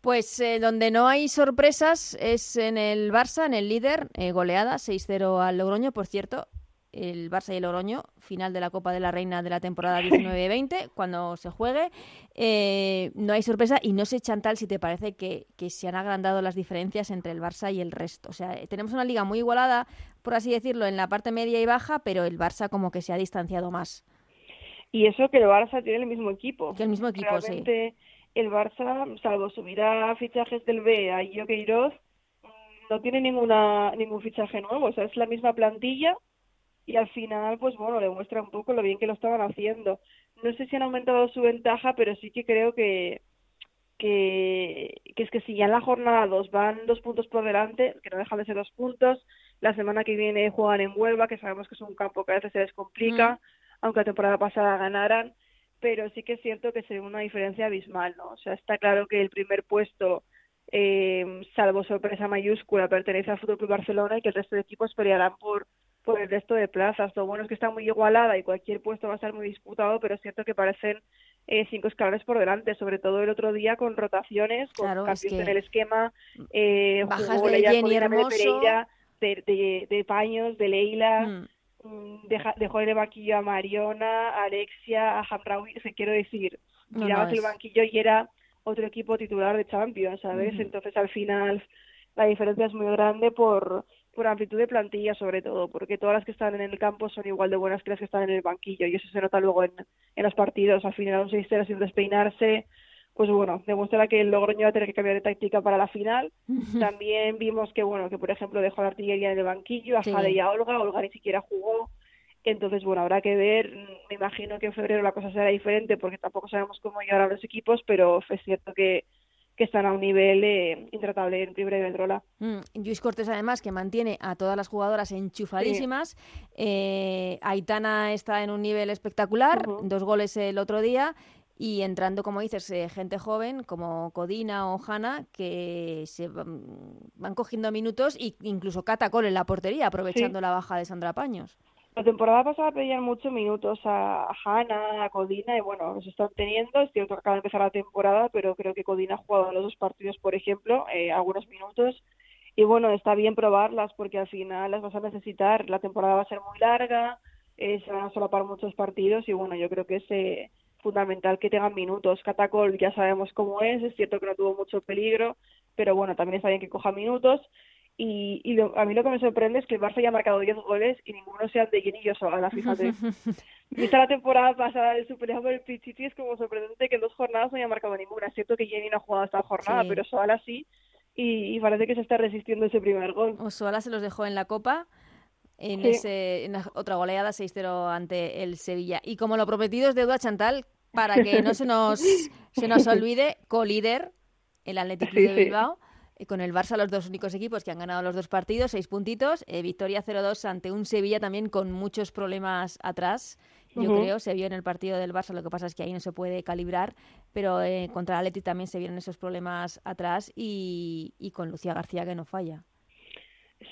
[SPEAKER 1] Pues eh, donde no hay sorpresas es en el Barça, en el líder, eh, goleada 6-0 al Logroño, por cierto el Barça y el Oroño, final de la Copa de la Reina de la temporada 19-20, cuando se juegue. Eh, no hay sorpresa y no sé, Chantal, si te parece que, se han agrandado las diferencias entre el Barça y el resto. O sea, tenemos una liga muy igualada, por así decirlo, en la parte media y baja, pero el Barça como que se ha distanciado más.
[SPEAKER 8] Y eso que el Barça tiene el mismo equipo.
[SPEAKER 1] Que el mismo equipo,
[SPEAKER 8] Realmente, el Barça, salvo subir a fichajes del B a Io no tiene ninguna ningún fichaje nuevo. O sea, es la misma plantilla y al final, pues bueno, le muestra un poco lo bien que lo estaban haciendo. No sé si han aumentado su ventaja, pero sí que creo que, que, es que si ya en la jornada 2 van dos puntos por delante, que no dejan de ser dos puntos, la semana que viene juegan en Huelva, que sabemos que es un campo que a veces se les complica, aunque la temporada pasada ganaran, pero sí que es cierto que se ve una diferencia abismal, ¿no? O sea, está claro que el primer puesto, eh, salvo sorpresa mayúscula, pertenece al Fútbol Club Barcelona y que el resto de equipos pelearán por por el resto de plazas. Lo bueno es que está muy igualada y cualquier puesto va a estar muy disputado, pero es cierto que parecen eh, cinco escalones por delante, sobre todo el otro día con rotaciones, con cambios en el esquema, eh,
[SPEAKER 1] bajas de Jenny Hermoso.
[SPEAKER 8] De, de, de, Paños, de Leila, mm. mm dejó el banquillo a Mariona, a Alexia, a Hamraoui, se quiero decir, mirabas el banquillo y era otro equipo titular de Champions, ¿sabes? Entonces al final la diferencia es muy grande por por amplitud de plantilla sobre todo, porque todas las que están en el campo son igual de buenas que las que están en el banquillo y eso se nota luego en, en los partidos. Al final un 6-0 sin despeinarse, pues bueno, demuestra que el Logroño va a tener que cambiar de táctica para la final. También vimos que, bueno, que por ejemplo dejó la artillería en el banquillo, a Jade y a Olga, Olga ni siquiera jugó. Entonces, bueno, habrá que ver. Me imagino que en febrero la cosa será diferente porque tampoco sabemos cómo llegarán los equipos, pero es cierto que que están a un nivel eh, intratable en Primera Iberdrola.
[SPEAKER 1] Mm, Luis Cortés, además, que mantiene a todas las jugadoras enchufadísimas. Eh, Aitana está en un nivel espectacular, dos goles el otro día. Y entrando, como dices, eh, gente joven como Codina o Hanna que se van, cogiendo minutos e incluso Catacol en la portería, aprovechando la baja de Sandra Paños.
[SPEAKER 8] La temporada pasada pedían muchos minutos a, Hanna, a Codina, y bueno, los están teniendo. Es cierto que acaba de empezar la temporada, pero creo que Codina ha jugado los dos partidos, por ejemplo, eh, algunos minutos. Y bueno, está bien probarlas porque al final las vas a necesitar. La temporada va a ser muy larga, eh, se van a solapar muchos partidos y bueno, yo creo que es eh, fundamental que tengan minutos. Catacol ya sabemos cómo es, es cierto que no tuvo mucho peligro, pero bueno, también está bien que coja minutos y, y a mí lo que me sorprende es que el Barça haya marcado 10 goles y ninguno sea de Jenny Yosoala, fíjate. Vista la temporada pasada del Super por el Pichichi, es como sorprendente que en dos jornadas no haya marcado ninguna. Es cierto que Jenny no ha jugado esta jornada, pero Soala sí. Y, parece que se está resistiendo ese primer gol.
[SPEAKER 1] O Soala se los dejó en la Copa. En, ese, en otra goleada 6-0 ante el Sevilla. Y como lo prometido es deuda Chantal, para que no se nos, se nos olvide, co-líder el Atlético de Bilbao. con el Barça los dos únicos equipos que han ganado los dos partidos, seis puntitos, eh, victoria 0-2 ante un Sevilla también con muchos problemas atrás. Yo creo, se vio en el partido del Barça, lo que pasa es que ahí no se puede calibrar, pero eh, contra el Atleti también se vieron esos problemas atrás y, y con Lucía García que no falla.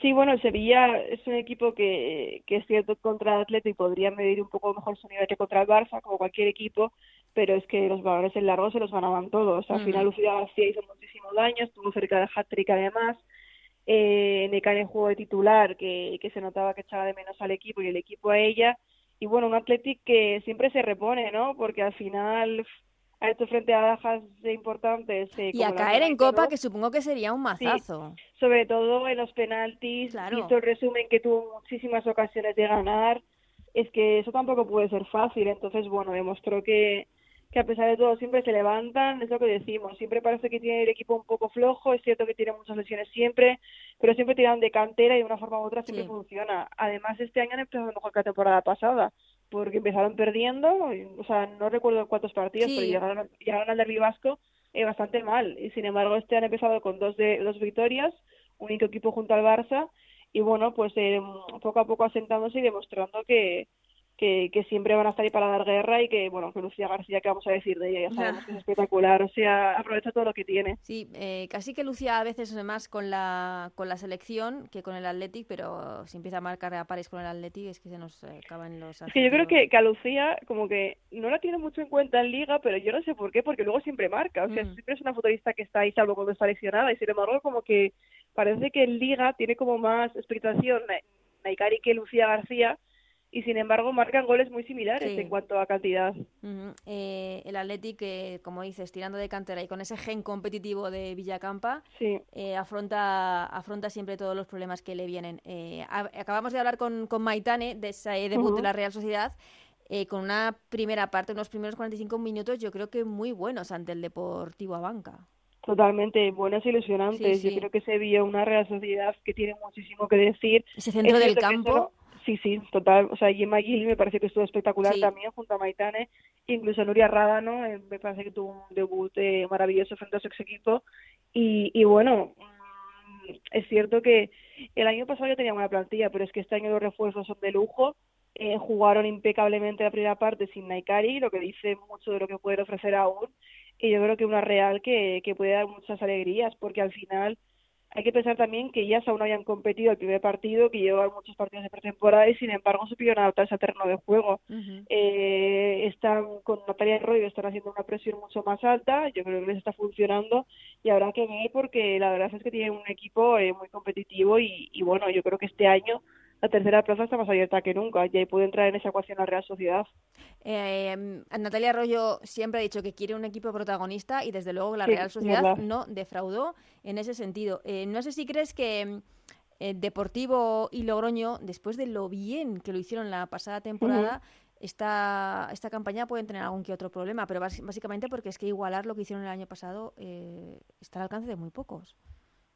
[SPEAKER 8] Sí, bueno, el Sevilla es un equipo que, que es cierto contra el Atleti podría medir un poco mejor su nivel que contra el Barça, como cualquier equipo, pero es que los valores en largo se los ganaban todos. Al final Lucía García hizo muchísimo daño, estuvo cerca del hat-trick además. Eh, juego de titular, que, que se notaba que echaba de menos al equipo y el equipo a ella. Y bueno, un Athletic que siempre se repone, ¿no? Porque al final a esto frente a bajas importantes.
[SPEAKER 1] Eh, y a caer en Copa, que supongo que sería un mazazo.
[SPEAKER 8] sobre todo en los penaltis, claro. visto el resumen que tuvo muchísimas ocasiones de ganar, es que eso tampoco puede ser fácil. Entonces, bueno, demostró que, que a pesar de todo siempre se levantan, es lo que decimos, siempre parece que tiene el equipo un poco flojo, es cierto que tiene muchas lesiones siempre, pero siempre tiran de cantera y de una forma u otra siempre funciona. Además, este año han empezado mejor que la temporada pasada, porque empezaron perdiendo, o sea, no recuerdo cuántos partidos, pero llegaron, llegaron al derbi vasco eh, bastante mal, y sin embargo este han empezado con dos, de, dos victorias, único equipo junto al Barça, y bueno, pues eh, poco a poco asentándose y demostrando que, que, siempre van a estar ahí para dar guerra y que, bueno, que Lucía García, que vamos a decir de ella? Ya sabemos que es espectacular, o sea, aprovecha todo lo que tiene.
[SPEAKER 1] Sí, eh, casi que Lucía a veces es más con la, con la selección que con el Athletic, pero si empieza a marcar a pares con el Athletic es que se nos eh, acaban los...
[SPEAKER 8] Es que yo creo que, que, a Lucía como que no la tiene mucho en cuenta en Liga, pero yo no sé por qué, porque luego siempre marca, o sea, mm. siempre es una futbolista que está ahí salvo cuando está lesionada y sin embargo como que parece que en Liga tiene como más expectación Naikari que Lucía García, y sin embargo marcan goles muy similares en cuanto a cantidad.
[SPEAKER 1] eh, el Athletic, eh, como dices, tirando de cantera y con ese gen competitivo de Villacampa, eh, afronta, afronta siempre todos los problemas que le vienen. Eh, acabamos de hablar con, con Maitane de ese debut de la Real Sociedad. con una primera parte, unos primeros 45 minutos, yo creo que muy buenos ante el Deportivo Abanca.
[SPEAKER 8] Totalmente, buenas y ilusionantes. Yo creo que se vio una Real Sociedad que tiene muchísimo que decir.
[SPEAKER 1] Ese centro del campo.
[SPEAKER 8] Sí, sí, total. O sea, Gemma Gil me parece que estuvo espectacular también junto a Maitane. Incluso Nuria Rábano eh, me parece que tuvo un debut eh, maravilloso frente a su ex equipo. Y, y bueno, mm, es cierto que el año pasado ya tenía una plantilla, pero es que este año los refuerzos son de lujo. Eh, jugaron impecablemente la primera parte sin Naikari, lo que dice mucho de lo que pueden ofrecer aún. Y yo creo que una Real que, que puede dar muchas alegrías, porque al final hay que pensar también que ellas aún habían competido el primer partido, que llevaban muchos partidos de pretemporada y sin embargo supieron adaptarse al terreno de juego. eh, están con Natalia Arroyo, están haciendo una presión mucho más alta, yo creo que les está funcionando y habrá que ver porque la verdad es que tienen un equipo eh, muy competitivo y, y bueno, yo creo que este año la tercera plaza está más abierta que nunca y ahí puede entrar en esa ecuación la Real Sociedad.
[SPEAKER 1] Eh, Natalia Arroyo siempre ha dicho que quiere un equipo protagonista y desde luego la Real Sociedad no defraudó en ese sentido. Eh, no sé si crees que eh, Deportivo y Logroño, después de lo bien que lo hicieron la pasada temporada, esta, esta campaña pueden tener algún que otro problema, pero básicamente porque es que igualar lo que hicieron el año pasado está al alcance de muy pocos.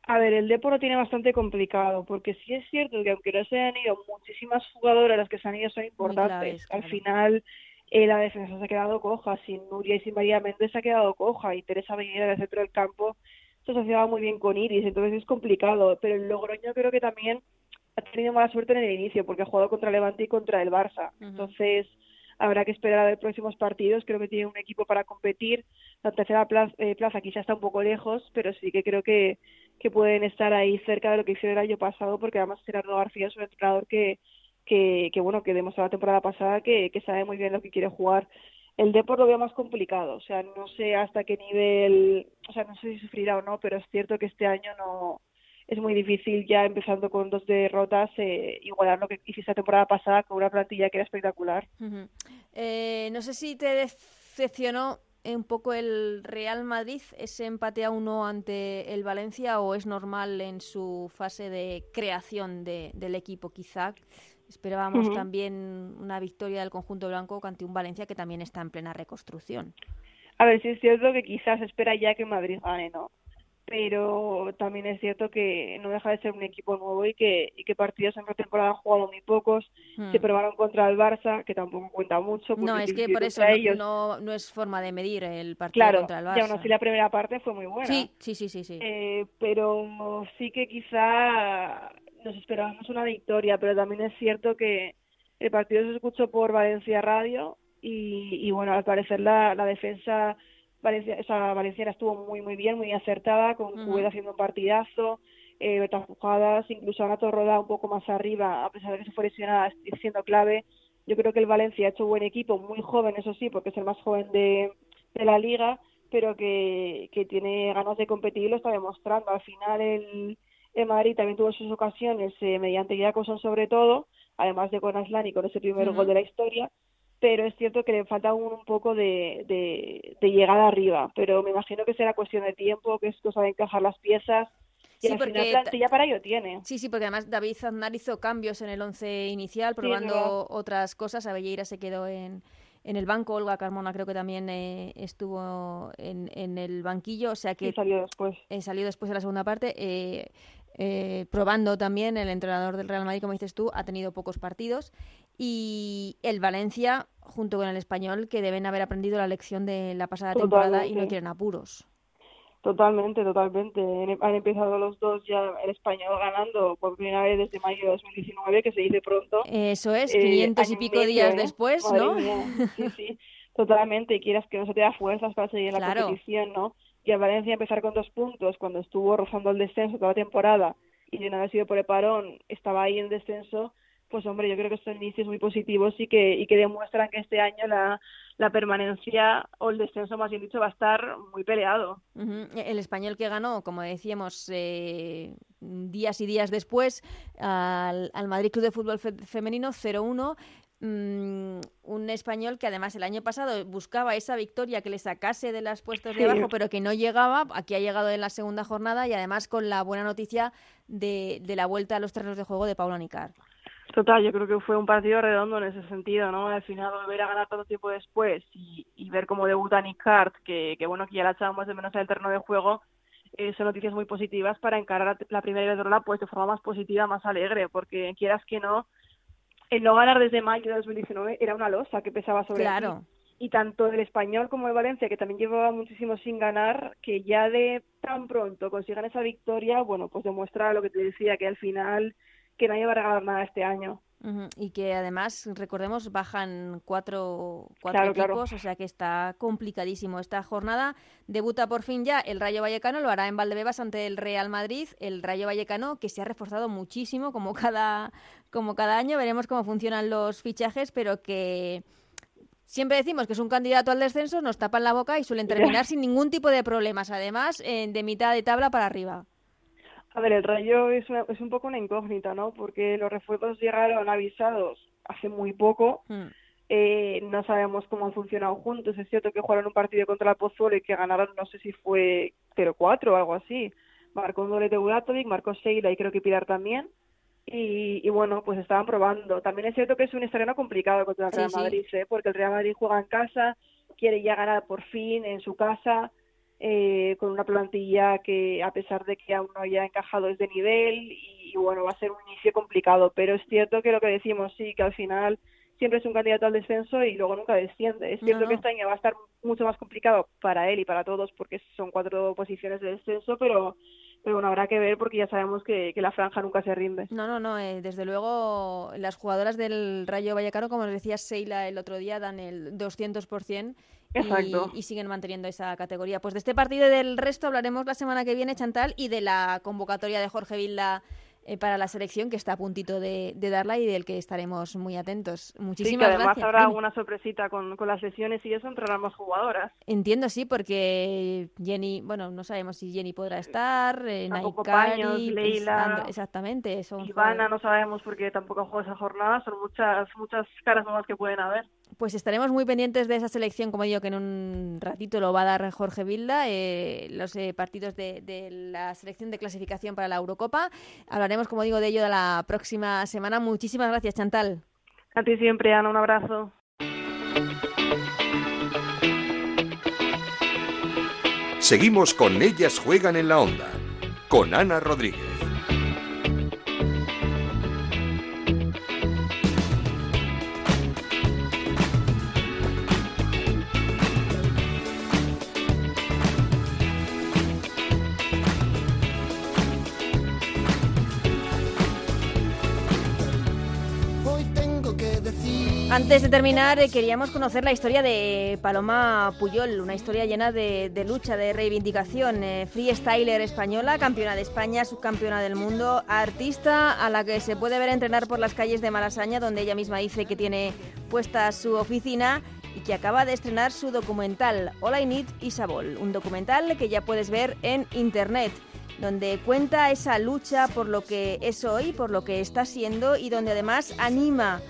[SPEAKER 8] A ver, el Depor lo tiene bastante complicado, porque sí es cierto que aunque no se han ido muchísimas jugadoras, las que se han ido son importantes. Al final, eh, la defensa se ha quedado coja, sin Nuria y sin María Méndez se ha quedado coja, y Teresa Avenida del centro del campo se asociaba muy bien con Iris, entonces es complicado. Pero el Logroño creo que también ha tenido mala suerte en el inicio, porque ha jugado contra Levante y contra el Barça. Entonces, habrá que esperar a ver próximos partidos. Creo que tiene un equipo para competir. La tercera plaza, eh, plaza quizá está un poco lejos, pero sí que creo que que pueden estar ahí cerca de lo que hicieron el año pasado, porque además Gerardo García es un entrenador que, que, bueno, que demostró la temporada pasada que, que sabe muy bien lo que quiere jugar. El Depor lo veo más complicado, o sea, no sé hasta qué nivel, o sea, no sé si sufrirá o no, pero es cierto que este año no es muy difícil ya empezando con dos derrotas eh, igualar lo que hiciste la temporada pasada con una plantilla que era espectacular.
[SPEAKER 1] eh, no sé si te decepcionó un poco el Real Madrid ese empate a uno ante el Valencia o es normal en su fase de creación de, del equipo quizá? Esperábamos también una victoria del conjunto blanco ante un Valencia que también está en plena reconstrucción.
[SPEAKER 8] A ver, si es cierto que quizás espera ya que Madrid gane, ¿no? Pero también es cierto que no deja de ser un equipo nuevo y que, y que partidos en pretemporada han jugado muy pocos,
[SPEAKER 1] Hmm.
[SPEAKER 8] se probaron contra el Barça, que tampoco cuenta mucho.
[SPEAKER 1] No, es que por eso no,
[SPEAKER 8] ellos-
[SPEAKER 1] no, no es forma de medir el partido
[SPEAKER 8] Claro,
[SPEAKER 1] contra el
[SPEAKER 8] y
[SPEAKER 1] Barça.
[SPEAKER 8] aún así la primera parte fue muy buena.
[SPEAKER 1] Sí, sí, sí, sí. sí.
[SPEAKER 8] Eh, pero sí que quizá nos esperábamos una victoria, pero también es cierto que el partido se escuchó por Valencia Radio y, y bueno, al parecer la, la defensa Valencia, o sea, valenciana estuvo muy muy bien, muy acertada, con. Cubeta haciendo un partidazo, eh, otras jugadas, incluso Ana Torroda un poco más arriba, a pesar de que se fue lesionada, siendo clave. Yo creo que el Valencia ha hecho buen equipo, muy joven, eso sí, porque es el más joven de, de la liga, pero que, que tiene ganas de competir y lo está demostrando. Al final el, el Madrid también tuvo sus ocasiones eh, mediante Jacobson sobre todo, además de con Aslan y con ese primer gol de la historia, pero es cierto que le falta aún un poco de, de, de llegada arriba, pero me imagino que será cuestión de tiempo, que es cosa de encajar las piezas y
[SPEAKER 1] Sí, porque
[SPEAKER 8] plantilla para ello tiene.
[SPEAKER 1] Sí, sí, porque además David Aznar hizo cambios en el once inicial, probando otras cosas. Abelleira se quedó en, en el banco, Olga Carmona creo que también eh, estuvo en, en el banquillo, o sea que
[SPEAKER 8] Y salió después.
[SPEAKER 1] eh, salió después de la segunda parte. eh, eh, probando también el entrenador del Real Madrid, como dices tú, ha tenido pocos partidos. Y el Valencia, junto con el español, que deben haber aprendido la lección de la pasada temporada y no quieren apuros.
[SPEAKER 8] Totalmente, totalmente. En- Han empezado los dos ya el español ganando por primera vez desde mayo de 2019, que se dice pronto.
[SPEAKER 1] Eso es,
[SPEAKER 8] Eh,
[SPEAKER 1] 500 y
[SPEAKER 8] año
[SPEAKER 1] pico días
[SPEAKER 8] ¿eh?
[SPEAKER 1] después, ¿no?
[SPEAKER 8] Sí, sí, totalmente. Y quieras que no se te da fuerzas para seguir en la competición, ¿no? Y a Valencia empezar con dos puntos cuando estuvo rozando el descenso toda la temporada y de no haber sido por el parón, estaba ahí en descenso, pues hombre, yo creo que son inicios muy positivos y que, y que demuestran que este año la, la permanencia o el descenso, más bien dicho, va a estar muy peleado.
[SPEAKER 1] El español que ganó, como decíamos, eh, días y días después al, al Madrid Club de Fútbol Fe- Femenino 0-1. mm, un español que además el año pasado buscaba esa victoria que le sacase de los puestos de abajo, pero que no llegaba. Aquí ha llegado en la segunda jornada y además con la buena noticia de, de la vuelta a los terrenos de juego de Paula Nicar.
[SPEAKER 8] Total, yo creo que fue un partido redondo en ese sentido, ¿no? Al final volver a ganar tanto tiempo después y, y ver cómo debuta Nick Hart, que, que bueno, que ya la más o menos al terreno de juego, eh, son noticias muy positivas para encarar la, la primera Iberdrola pues de forma más positiva, más alegre, porque quieras que no, el no ganar desde mayo de 2019 era una losa que pesaba sobre.
[SPEAKER 1] Claro.
[SPEAKER 8] Y tanto el español como el Valencia, que también llevaba muchísimo sin ganar, que ya de tan pronto consigan esa victoria, bueno, pues demuestra lo que te decía, que al final que nadie va a regalar nada este año.
[SPEAKER 1] Y que además, recordemos, bajan cuatro, cuatro
[SPEAKER 8] Claro,
[SPEAKER 1] equipos,
[SPEAKER 8] claro.
[SPEAKER 1] o sea que está complicadísimo esta jornada. Debuta por fin ya el Rayo Vallecano, lo hará en Valdebebas ante el Real Madrid. El Rayo Vallecano que se ha reforzado muchísimo como cada, como cada año. Veremos cómo funcionan los fichajes, pero que siempre decimos que es un candidato al descenso, nos tapan la boca y suelen terminar sin ningún tipo de problemas. Además, eh, de mitad de tabla para arriba.
[SPEAKER 8] A ver, el Rayo es, una- es un poco una incógnita, ¿no? Porque los refuerzos llegaron avisados hace muy poco.
[SPEAKER 1] Mm.
[SPEAKER 8] Eh, no sabemos cómo han funcionado juntos. Es cierto que jugaron un partido contra la Pozuelo y que ganaron, no sé si fue 0-4 o algo así. Marcó un doblete Buratovic, marcó Sheila y creo que Pilar también. Y, y bueno, pues estaban probando. También es cierto que es un estreno complicado contra el
[SPEAKER 1] Sí,
[SPEAKER 8] Real
[SPEAKER 1] sí.
[SPEAKER 8] Madrid, ¿eh? Porque el Real Madrid juega en casa, quiere ya ganar por fin en su casa, eh, con una plantilla que a pesar de que aún no haya encajado es de nivel y, y bueno, va a ser un inicio complicado. Pero es cierto que lo que decimos, sí, que al final siempre es un candidato al descenso y luego nunca desciende. Es cierto
[SPEAKER 1] no.
[SPEAKER 8] que este año va a estar mucho más complicado para él y para todos porque son cuatro posiciones de descenso, pero, pero bueno, habrá que ver porque ya sabemos que, que la franja nunca se rinde.
[SPEAKER 1] No, no, no. eh, desde luego, las jugadoras del Rayo Vallecano, como nos decía Seila el otro día, dan el 200% y,
[SPEAKER 8] Exacto.
[SPEAKER 1] y siguen manteniendo esa categoría. Pues de este partido y del resto hablaremos la semana que viene, Chantal, y de la convocatoria de Jorge Vilda eh, para la selección, que está a puntito de, de darla y del que estaremos muy atentos.
[SPEAKER 8] Sí, que
[SPEAKER 1] Muchísimas
[SPEAKER 8] además
[SPEAKER 1] gracias.
[SPEAKER 8] habrá alguna sorpresita con, con las lesiones y eso entrarán más jugadoras.
[SPEAKER 1] Entiendo, sí, porque Jenny, bueno, no sabemos si Jenny podrá estar, eh, Naikari,
[SPEAKER 8] Paños,
[SPEAKER 1] pues,
[SPEAKER 8] Leila,
[SPEAKER 1] exactamente, son
[SPEAKER 8] Ivana no sabemos porque tampoco juega esa jornada, son muchas muchas caras nuevas que pueden haber.
[SPEAKER 1] Pues estaremos muy pendientes de esa selección, como digo, que en un ratito lo va a dar Jorge Vilda, eh, los eh, partidos de, de la selección de clasificación para la Eurocopa. Hablaremos, como digo, de ello la próxima semana. Muchísimas gracias, Chantal.
[SPEAKER 8] A ti siempre, Ana, un abrazo.
[SPEAKER 2] Seguimos con Ellas Juegan en la Onda, con Ana Rodríguez.
[SPEAKER 1] Antes de terminar, eh, queríamos conocer la historia de Paloma Puyol, una historia llena de, lucha, de reivindicación. Eh, freestyler española, campeona de España, subcampeona del mundo, artista a la que se puede ver entrenar por las calles de Malasaña, donde ella misma dice que tiene puesta su oficina y que acaba de estrenar su documental All I Need is a un documental que ya puedes ver en internet donde cuenta esa lucha por lo que es hoy, por lo que está siendo y donde además anima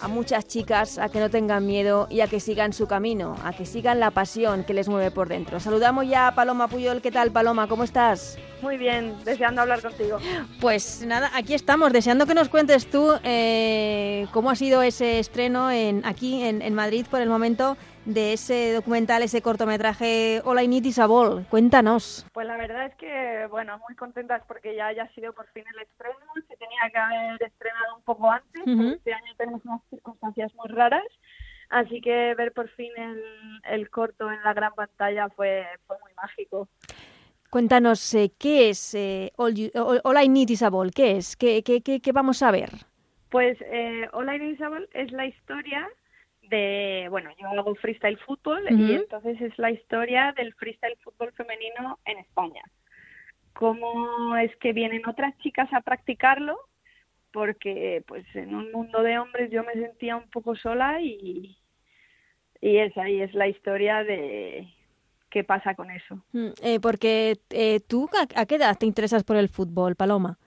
[SPEAKER 1] a muchas chicas a que no tengan miedo y a que sigan su camino, a que sigan la pasión que les mueve por dentro. Saludamos ya a Paloma Puyol. ¿Qué tal, Paloma? ¿Cómo estás?
[SPEAKER 7] Muy bien, deseando hablar contigo.
[SPEAKER 1] Pues nada, aquí estamos, deseando que nos cuentes tú eh, cómo ha sido ese estreno en, aquí en, en Madrid por el momento de ese documental, ese cortometraje All I Need is a Ball. Cuéntanos.
[SPEAKER 7] Pues la verdad es que, bueno, muy contentas porque ya haya sido por fin el estreno. Se tenía que haber estrenado un poco antes. Este año tenemos unas circunstancias muy raras. Así que ver por fin el, corto en la gran pantalla fue, fue muy mágico.
[SPEAKER 1] Cuéntanos, eh, ¿qué es eh, All, I Need is a Ball? ¿Qué es? ¿Qué, qué, qué, vamos a ver?
[SPEAKER 7] Pues eh, All I Need is a Ball es la historia de, bueno, yo hago freestyle fútbol y entonces es la historia del freestyle fútbol femenino en España. Cómo es que vienen otras chicas a practicarlo, porque pues en un mundo de hombres yo me sentía un poco sola y, y es ahí, es la historia de qué pasa con eso.
[SPEAKER 1] Mm, eh, porque eh, tú, ¿a qué edad te interesas por el fútbol, Paloma?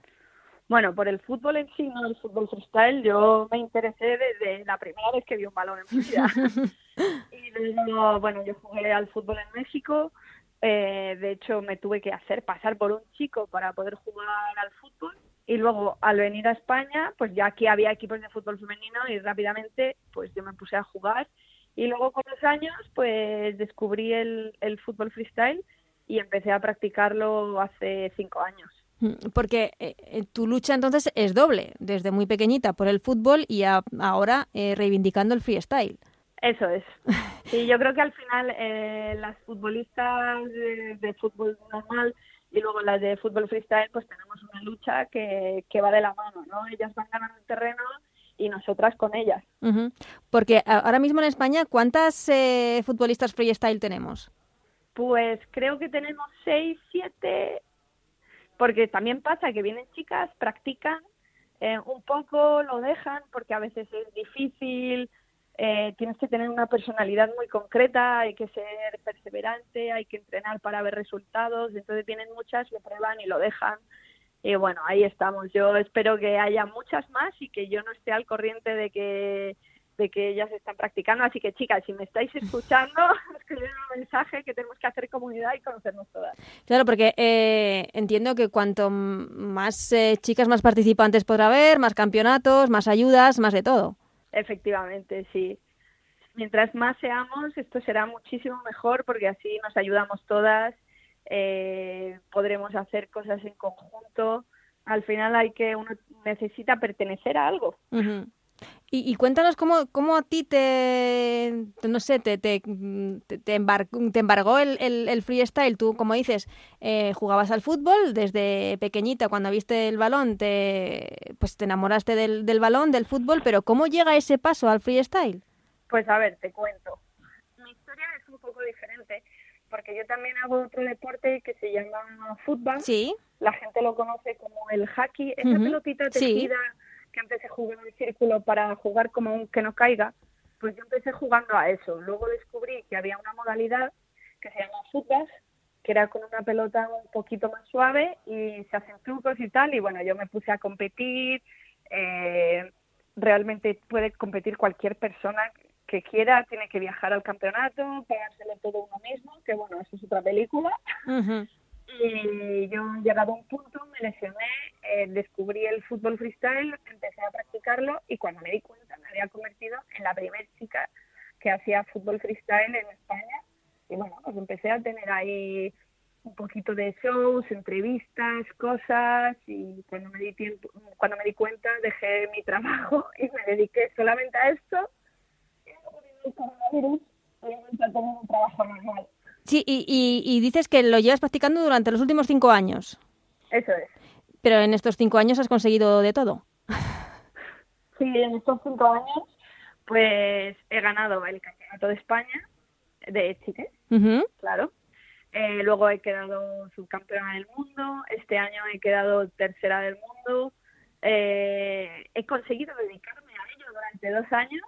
[SPEAKER 7] Bueno, por el fútbol en sí, no el fútbol freestyle, yo me interesé desde la primera vez que vi un balón en mi vida. y luego, bueno, yo jugué al fútbol en México, eh, de hecho me tuve que hacer pasar por un chico para poder jugar al fútbol y luego al venir a España, pues ya aquí había equipos de fútbol femenino y rápidamente pues yo me puse a jugar y luego con los años pues descubrí el, el fútbol freestyle y empecé a practicarlo hace cinco años.
[SPEAKER 1] Mm, porque eh, eh, tu lucha entonces es doble, desde muy pequeñita por el fútbol y ahora eh, reivindicando el freestyle.
[SPEAKER 7] Eso es. Sí, yo creo que al final las futbolistas de, fútbol normal y luego las de fútbol freestyle, pues tenemos una lucha que, que va de la mano, ¿no? Ellas van ganando el terreno y nosotras con ellas.
[SPEAKER 1] Porque ahora mismo en España, ¿cuántas futbolistas freestyle tenemos?
[SPEAKER 7] Pues creo que tenemos seis, siete, porque también pasa que vienen chicas, practican eh, un poco, lo dejan porque a veces es difícil, eh, tienes que tener una personalidad muy concreta, hay que ser perseverante, hay que entrenar para ver resultados, entonces vienen muchas, lo prueban y lo dejan. Y bueno, ahí estamos. Yo espero que haya muchas más y que yo no esté al corriente de que de que ellas están practicando. Así que, chicas, si me estáis escuchando, escribid un mensaje que tenemos que hacer comunidad y conocernos todas.
[SPEAKER 1] Claro, porque eh, entiendo que cuanto más eh, chicas, más participantes podrá haber, más campeonatos, más ayudas, más de todo.
[SPEAKER 7] Efectivamente, sí. Mientras más seamos, esto será muchísimo mejor porque así nos ayudamos todas, eh, podremos hacer cosas en conjunto. Al final hay que uno necesita pertenecer a algo.
[SPEAKER 1] Y, cuéntanos cómo, cómo a ti te, no sé, te, te, te, embargó el, el, freestyle. Tú, como dices, eh, jugabas al fútbol desde pequeñita, cuando viste el balón, te, pues te enamoraste del, del balón, del fútbol, pero ¿cómo llega ese paso al freestyle?
[SPEAKER 7] Pues a ver, te cuento. Mi historia es un poco diferente, porque yo también hago otro deporte que se llama fútbol.
[SPEAKER 1] Sí.
[SPEAKER 7] La gente lo conoce como el hockey, esa pelotita tejida que empecé jugando en círculo para jugar como un que no caiga, pues yo empecé jugando a eso. Luego descubrí que había una modalidad que se llama fútbol, que era con una pelota un poquito más suave y se hacen trucos y tal. Y bueno, yo me puse a competir. Eh, realmente puede competir cualquier persona que quiera, tiene que viajar al campeonato, pagárselo todo uno mismo, que bueno, eso es otra película. Y yo, llegado a un punto, me lesioné, eh, descubrí el fútbol freestyle, empecé a practicarlo y cuando me di cuenta me había convertido en la primera chica que hacía fútbol freestyle en España. Y bueno, pues empecé a tener ahí un poquito de shows, entrevistas, cosas y cuando me di tiempo, cuando me di cuenta dejé mi trabajo y me dediqué solamente a esto y el coronavirus y un trabajo normal.
[SPEAKER 1] Sí, y, y, y, dices que lo llevas practicando durante los últimos cinco años.
[SPEAKER 7] Eso es.
[SPEAKER 1] Pero en estos cinco años has conseguido de todo.
[SPEAKER 7] Sí, en estos cinco años pues he ganado el Campeonato de España de Chile, claro. Eh, luego he quedado subcampeona del mundo. Este año he quedado tercera del mundo. Eh, he conseguido dedicarme a ello durante dos años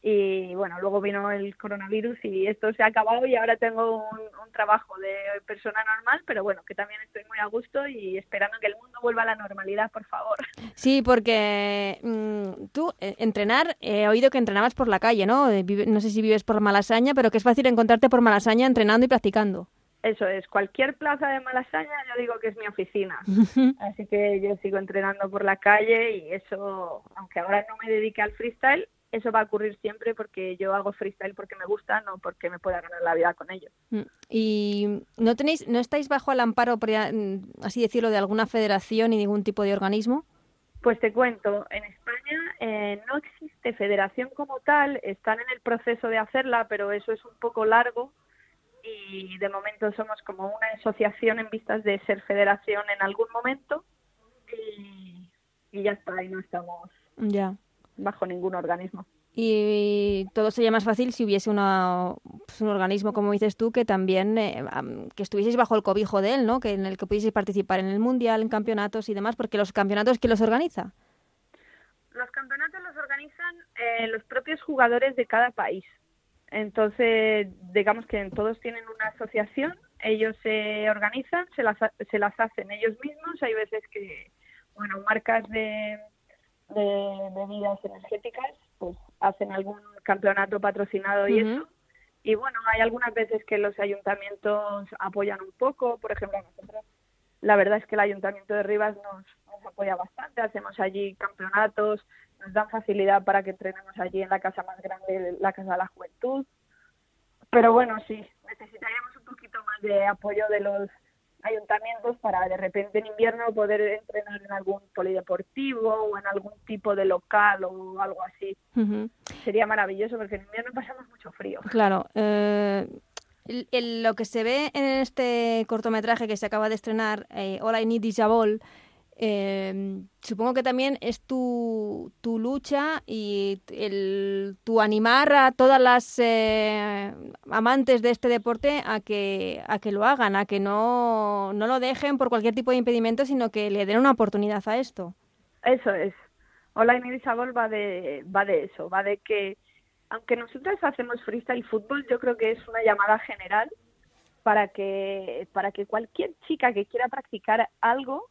[SPEAKER 7] y bueno, luego vino el coronavirus y esto se ha acabado y ahora tengo un, trabajo de persona normal, pero bueno, que también estoy muy a gusto y esperando que el mundo vuelva a la normalidad, por favor.
[SPEAKER 1] Sí, porque mm, tú, eh, entrenar, he oído que entrenabas por la calle, ¿no? Eh, no sé si vives por Malasaña, pero que es fácil encontrarte por Malasaña entrenando y practicando.
[SPEAKER 7] Eso es, cualquier plaza de Malasaña yo digo que es mi oficina. Así que yo sigo entrenando por la calle y eso, aunque ahora no me dedique al freestyle, eso va a ocurrir siempre porque yo hago freestyle porque me gusta, no porque me pueda ganar la vida con ello. Mm.
[SPEAKER 1] ¿Y no tenéis, no estáis bajo el amparo, mm, así decirlo, de alguna federación y ningún tipo de organismo?
[SPEAKER 7] Pues te cuento, en España eh, no existe federación como tal, están en el proceso de hacerla, pero eso es un poco largo y de momento somos como una asociación en vistas de ser federación en algún momento y, y ya está, ahí no estamos.
[SPEAKER 1] Ya
[SPEAKER 7] bajo ningún organismo.
[SPEAKER 1] Y todo sería más fácil si hubiese una, pues, un organismo, como dices tú, que también eh, que estuvieseis bajo el cobijo de él, ¿no? Que en el que pudieseis participar en el mundial, en campeonatos y demás, porque los campeonatos quién los organiza.
[SPEAKER 7] Los campeonatos los organizan eh, los propios jugadores de cada país. Entonces, digamos que todos tienen una asociación, ellos se organizan, se las, se las hacen ellos mismos. Hay veces que, bueno, marcas de de bebidas energéticas, pues hacen algún campeonato patrocinado y eso. Y bueno, hay algunas veces que los ayuntamientos apoyan un poco, por ejemplo, nosotros, la verdad es que el ayuntamiento de Rivas nos, nos apoya bastante, hacemos allí campeonatos, nos dan facilidad para que entrenemos allí en la casa más grande, la Casa de la Juventud. Pero bueno, sí, necesitaríamos un poquito más de apoyo de los ayuntamientos para de repente en invierno poder entrenar en algún polideportivo o en algún tipo de local o algo así. Sería maravilloso porque en invierno pasamos mucho frío.
[SPEAKER 1] Claro. Eh, lo que se ve en este cortometraje que se acaba de estrenar, eh, All I Need Is a Ball, eh, supongo que también es tu, tu lucha y el, tu animar a todas las eh, amantes de este deporte a que, a que lo hagan, a que no, no lo dejen por cualquier tipo de impedimento, sino que le den una oportunidad a esto.
[SPEAKER 7] Eso es. Hola Isabel va de, va de eso, va de que aunque nosotros hacemos freestyle fútbol, yo creo que es una llamada general para que, para que cualquier chica que quiera practicar algo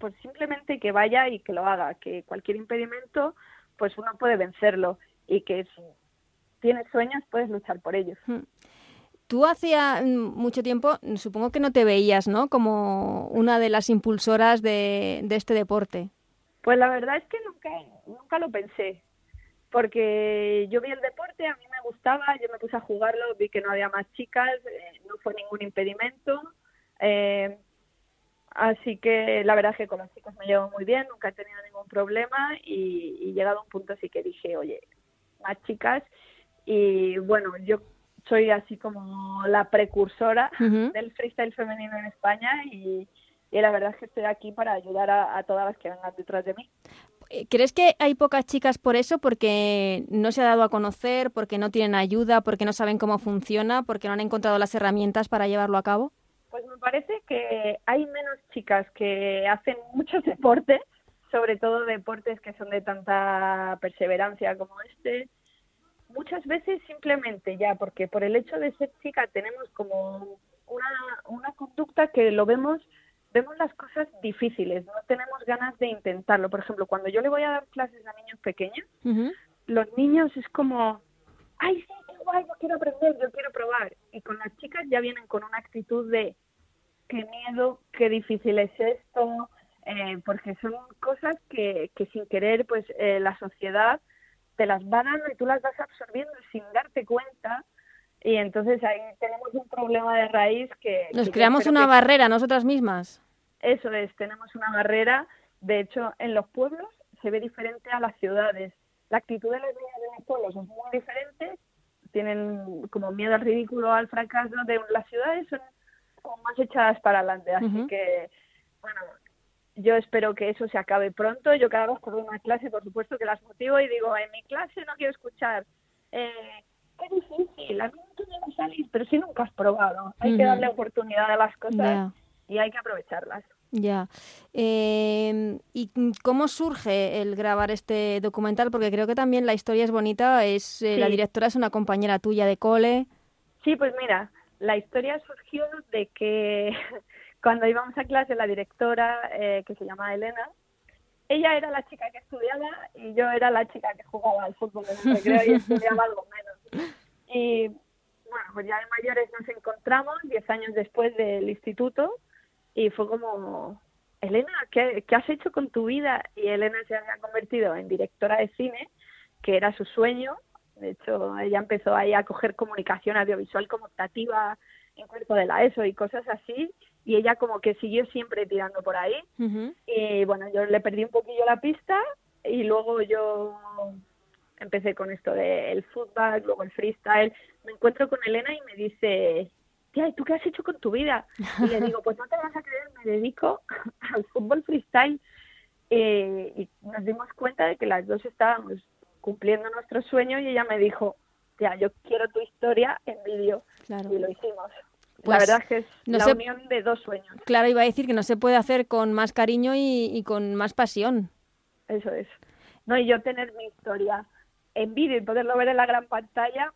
[SPEAKER 7] pues simplemente que vaya y que lo haga, que cualquier impedimento, pues uno puede vencerlo y que si tienes sueños puedes luchar por ellos. Hmm.
[SPEAKER 1] Tú hacía mucho tiempo, supongo que no te veías, ¿no? Como una de las impulsoras de, de este deporte.
[SPEAKER 7] Pues la verdad es que nunca, nunca lo pensé, porque yo vi el deporte, a mí me gustaba, yo me puse a jugarlo, vi que no había más chicas, eh, no fue ningún impedimento. Eh, Así que la verdad es que con los chicos me llevo muy bien, nunca he tenido ningún problema y, y llegado a un punto sí que dije, oye, más chicas. Y bueno, yo soy así como la precursora del freestyle femenino en España y, la verdad es que estoy aquí para ayudar a, todas las que vengan detrás de mí.
[SPEAKER 1] Eh, ¿Crees que hay pocas chicas por eso? Porque no se ha dado a conocer, porque no tienen ayuda, porque no saben cómo funciona, porque no han encontrado las herramientas para llevarlo a cabo?
[SPEAKER 7] Pues me parece que hay menos chicas que hacen muchos deportes, sobre todo deportes que son de tanta perseverancia como este. Muchas veces simplemente ya, porque por el hecho de ser chica tenemos como una, una conducta que lo vemos, vemos las cosas difíciles, no tenemos ganas de intentarlo. Por ejemplo, cuando yo le voy a dar clases a niños pequeños, los niños es como, ay, sí, guay, yo quiero aprender, yo quiero probar. Y con las chicas ya vienen con una actitud de, qué miedo, qué difícil es esto, eh, porque son cosas que, que sin querer, pues eh, la sociedad te las va dando y tú las vas absorbiendo sin darte cuenta. Y entonces ahí tenemos un problema de raíz que...
[SPEAKER 1] Nos creamos una barrera nosotras mismas.
[SPEAKER 7] Eso es, tenemos una barrera. De hecho, en los pueblos se ve diferente a las ciudades. La actitud de las niñas de los pueblos es muy diferente. Tienen como miedo al ridículo, al fracaso. De las ciudades son como más echadas para adelante. Así que, bueno, yo espero que eso se acabe pronto. Yo cada vez que doy una clase, por supuesto que las motivo y digo, en mi clase no quiero escuchar... Eh, qué difícil, a mí no me va a salir, pero si nunca has probado. Hay que darle oportunidad a las cosas y hay que aprovecharlas.
[SPEAKER 1] Ya. Eh, ¿Y cómo surge el grabar este documental? Porque creo que también la historia es bonita. Es eh, La directora es una compañera tuya de cole.
[SPEAKER 7] Sí, pues mira, la historia surgió de que cuando íbamos a clase, la directora, eh, que se llama Elena, ella era la chica que estudiaba y yo era la chica que jugaba al fútbol en el recreo y estudiaba algo menos. Y bueno, pues ya de mayores nos encontramos, diez años después del instituto, y fue como, Elena, ¿qué, has hecho con tu vida? Y Elena se había convertido en directora de cine, que era su sueño. De hecho, ella empezó ahí a coger comunicación audiovisual como optativa en cuerpo de la ESO y cosas así. Y ella como que siguió siempre tirando por ahí. Y bueno, yo le perdí un poquillo la pista y luego yo empecé con esto del fútbol, luego el freestyle. Me encuentro con Elena y me dice, tía, ¿y tú qué has hecho con tu vida? Y le digo, pues no te vas a creer, me dedico al fútbol freestyle. Eh, y nos dimos cuenta de que las dos estábamos cumpliendo nuestro sueño y ella me dijo, tía, yo quiero tu historia en vídeo. Y lo hicimos. la pues verdad es que es la unión de dos sueños.
[SPEAKER 1] Claro, iba a decir que no se puede hacer con más cariño y, y con más pasión.
[SPEAKER 7] Eso es. No, y yo tener mi historia en vídeo y poderlo ver en la gran pantalla,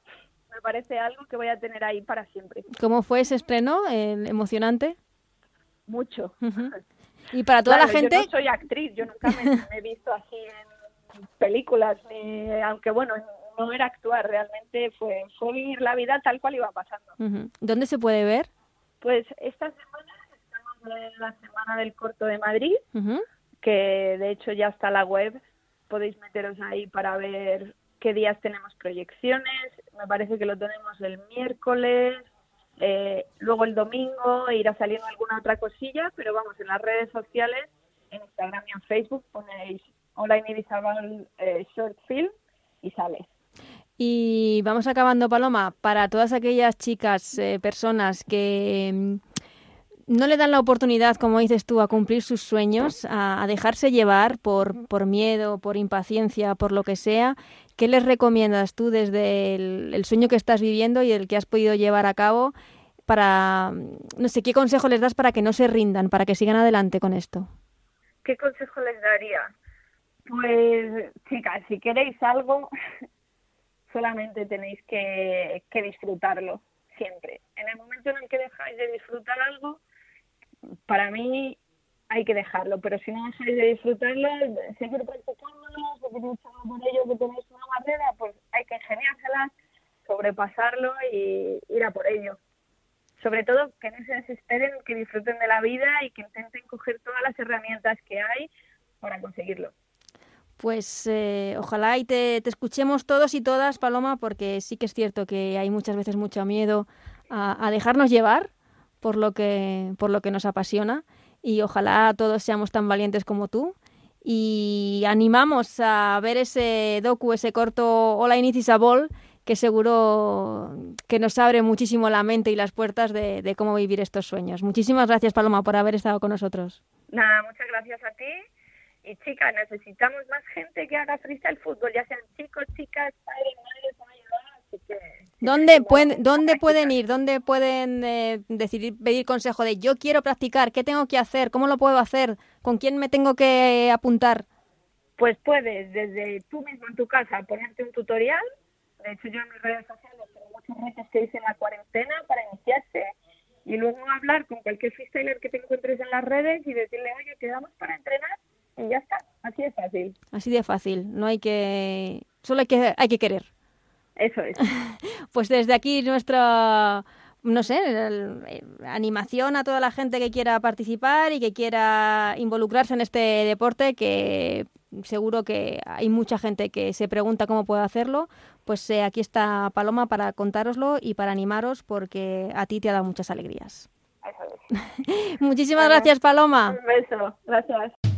[SPEAKER 7] me parece algo que voy a tener ahí para siempre.
[SPEAKER 1] ¿Cómo fue ese estreno? ¿Emocionante?
[SPEAKER 7] Mucho.
[SPEAKER 1] Y para toda la gente...
[SPEAKER 7] Yo no soy actriz, yo nunca me, he visto así en películas, aunque bueno, no era actuar, realmente fue, fue vivir la vida tal cual iba pasando.
[SPEAKER 1] ¿Dónde se puede ver?
[SPEAKER 7] Pues esta semana estamos en la Semana del Corto de Madrid, que de hecho ya está la web, podéis meteros ahí para ver qué días tenemos proyecciones. Me parece que lo tenemos el miércoles, eh, luego el domingo irá saliendo alguna otra cosilla, pero vamos, en las redes sociales, en Instagram y en Facebook ponéis Online Irizabal eh, Short Film y sale.
[SPEAKER 1] Y vamos acabando, Paloma, para todas aquellas chicas, eh, personas que mm, no le dan la oportunidad, como dices tú, a cumplir sus sueños, a, dejarse llevar por, por, miedo, por impaciencia, por lo que sea, ¿qué les recomiendas tú desde el, sueño que estás viviendo y el que has podido llevar a cabo para, no sé, qué consejo les das para que no se rindan, para que sigan adelante con esto?
[SPEAKER 7] ¿Qué consejo les daría? Pues, chicas, si queréis algo, solamente tenéis que, que disfrutarlo, siempre. En el momento en el que dejáis de disfrutar algo, para mí hay que dejarlo, pero si no dejáis de disfrutarlo, seguir practicándolo, seguir luchando por ello, que tenéis una barrera, pues hay que ingeniársela, sobrepasarlo y ir a por ello. Sobre todo que no se desesperen, que disfruten de la vida y que intenten coger todas las herramientas que hay para conseguirlo.
[SPEAKER 1] Pues eh, ojalá y te, te, escuchemos todos y todas, Paloma, porque sí que es cierto que hay muchas veces mucho miedo a, a dejarnos llevar por lo que, por lo que nos apasiona y ojalá todos seamos tan valientes como tú. Y animamos a ver ese docu, ese corto Hola Sabol, que seguro que nos abre muchísimo la mente y las puertas de, de cómo vivir estos sueños. Muchísimas gracias, Paloma, por haber estado con nosotros.
[SPEAKER 7] Nada, muchas gracias a ti. Y chicas, necesitamos más gente que haga freestyle fútbol, ya sean chicos, chicas, padres, madres, así que
[SPEAKER 1] ¿Dónde pueden, ¿Dónde pueden ir? ¿Dónde pueden eh, decidir, pedir consejo de yo quiero practicar? ¿Qué tengo que hacer? ¿Cómo lo puedo hacer? ¿Con quién me tengo que apuntar?
[SPEAKER 7] Pues puedes desde tú mismo en tu casa ponerte un tutorial. De hecho, yo en mis redes sociales tengo muchos retos que hice en la cuarentena para iniciarse y luego hablar con cualquier freestyler que te encuentres en las redes y decirle, oye, quedamos para entrenar y ya está. Así de fácil.
[SPEAKER 1] Así de fácil. No hay que... Solo hay que, hay que querer.
[SPEAKER 7] Eso es.
[SPEAKER 1] pues desde aquí nuestra, no sé, animación a toda la gente que quiera participar y que quiera involucrarse en este deporte que seguro que hay mucha gente que se pregunta cómo puedo hacerlo, pues eh, aquí está Paloma para contároslo y para animaros porque a ti te ha dado muchas alegrías. Muchísimas gracias, Paloma.
[SPEAKER 8] Un beso, gracias.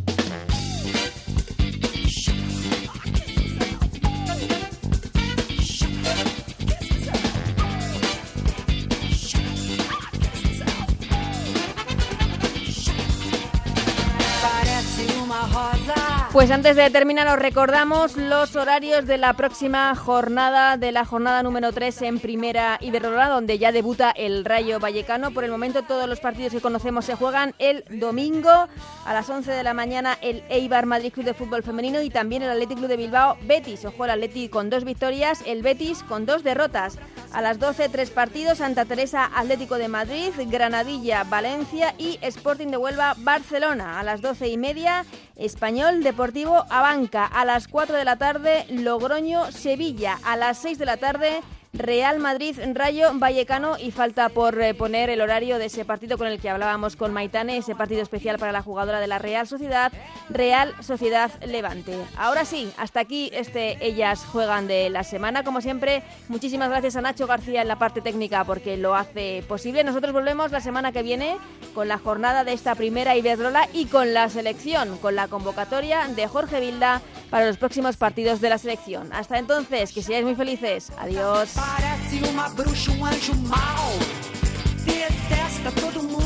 [SPEAKER 1] Pues antes de terminar os recordamos los horarios de la próxima jornada, de la jornada número 3 en Primera Iberdrola, donde ya debuta el Rayo Vallecano. Por el momento todos los partidos que conocemos se juegan el domingo a las 11 de la mañana el Eibar Madrid Club de Fútbol Femenino y también el Athletic Club de Bilbao Betis. Ojo el Athletic con dos victorias, el Betis con dos derrotas. A las 12 tres partidos, Santa Teresa Atlético de Madrid, Granadilla Valencia y Sporting de Huelva Barcelona. A las 12 y media Español Deportivo Abanca. A las 4 de la tarde, Logroño Sevilla. A las 6 de la tarde, Real Madrid, Rayo Vallecano y falta por eh, poner el horario de ese partido con el que hablábamos con Maitane, ese partido especial para la jugadora de la Real Sociedad, Real Sociedad Levante. Ahora sí, hasta aquí este Ellas Juegan de la semana. Como siempre, muchísimas gracias a Nacho García en la parte técnica porque lo hace posible. Nosotros volvemos la semana que viene con la jornada de esta primera Iberdrola y con la selección, con la convocatoria de Jorge Vilda para los próximos partidos de la selección. Hasta entonces, que seáis muy felices. Adiós.
[SPEAKER 9] Parece uma bruxa, um anjo mau. Detesta todo mundo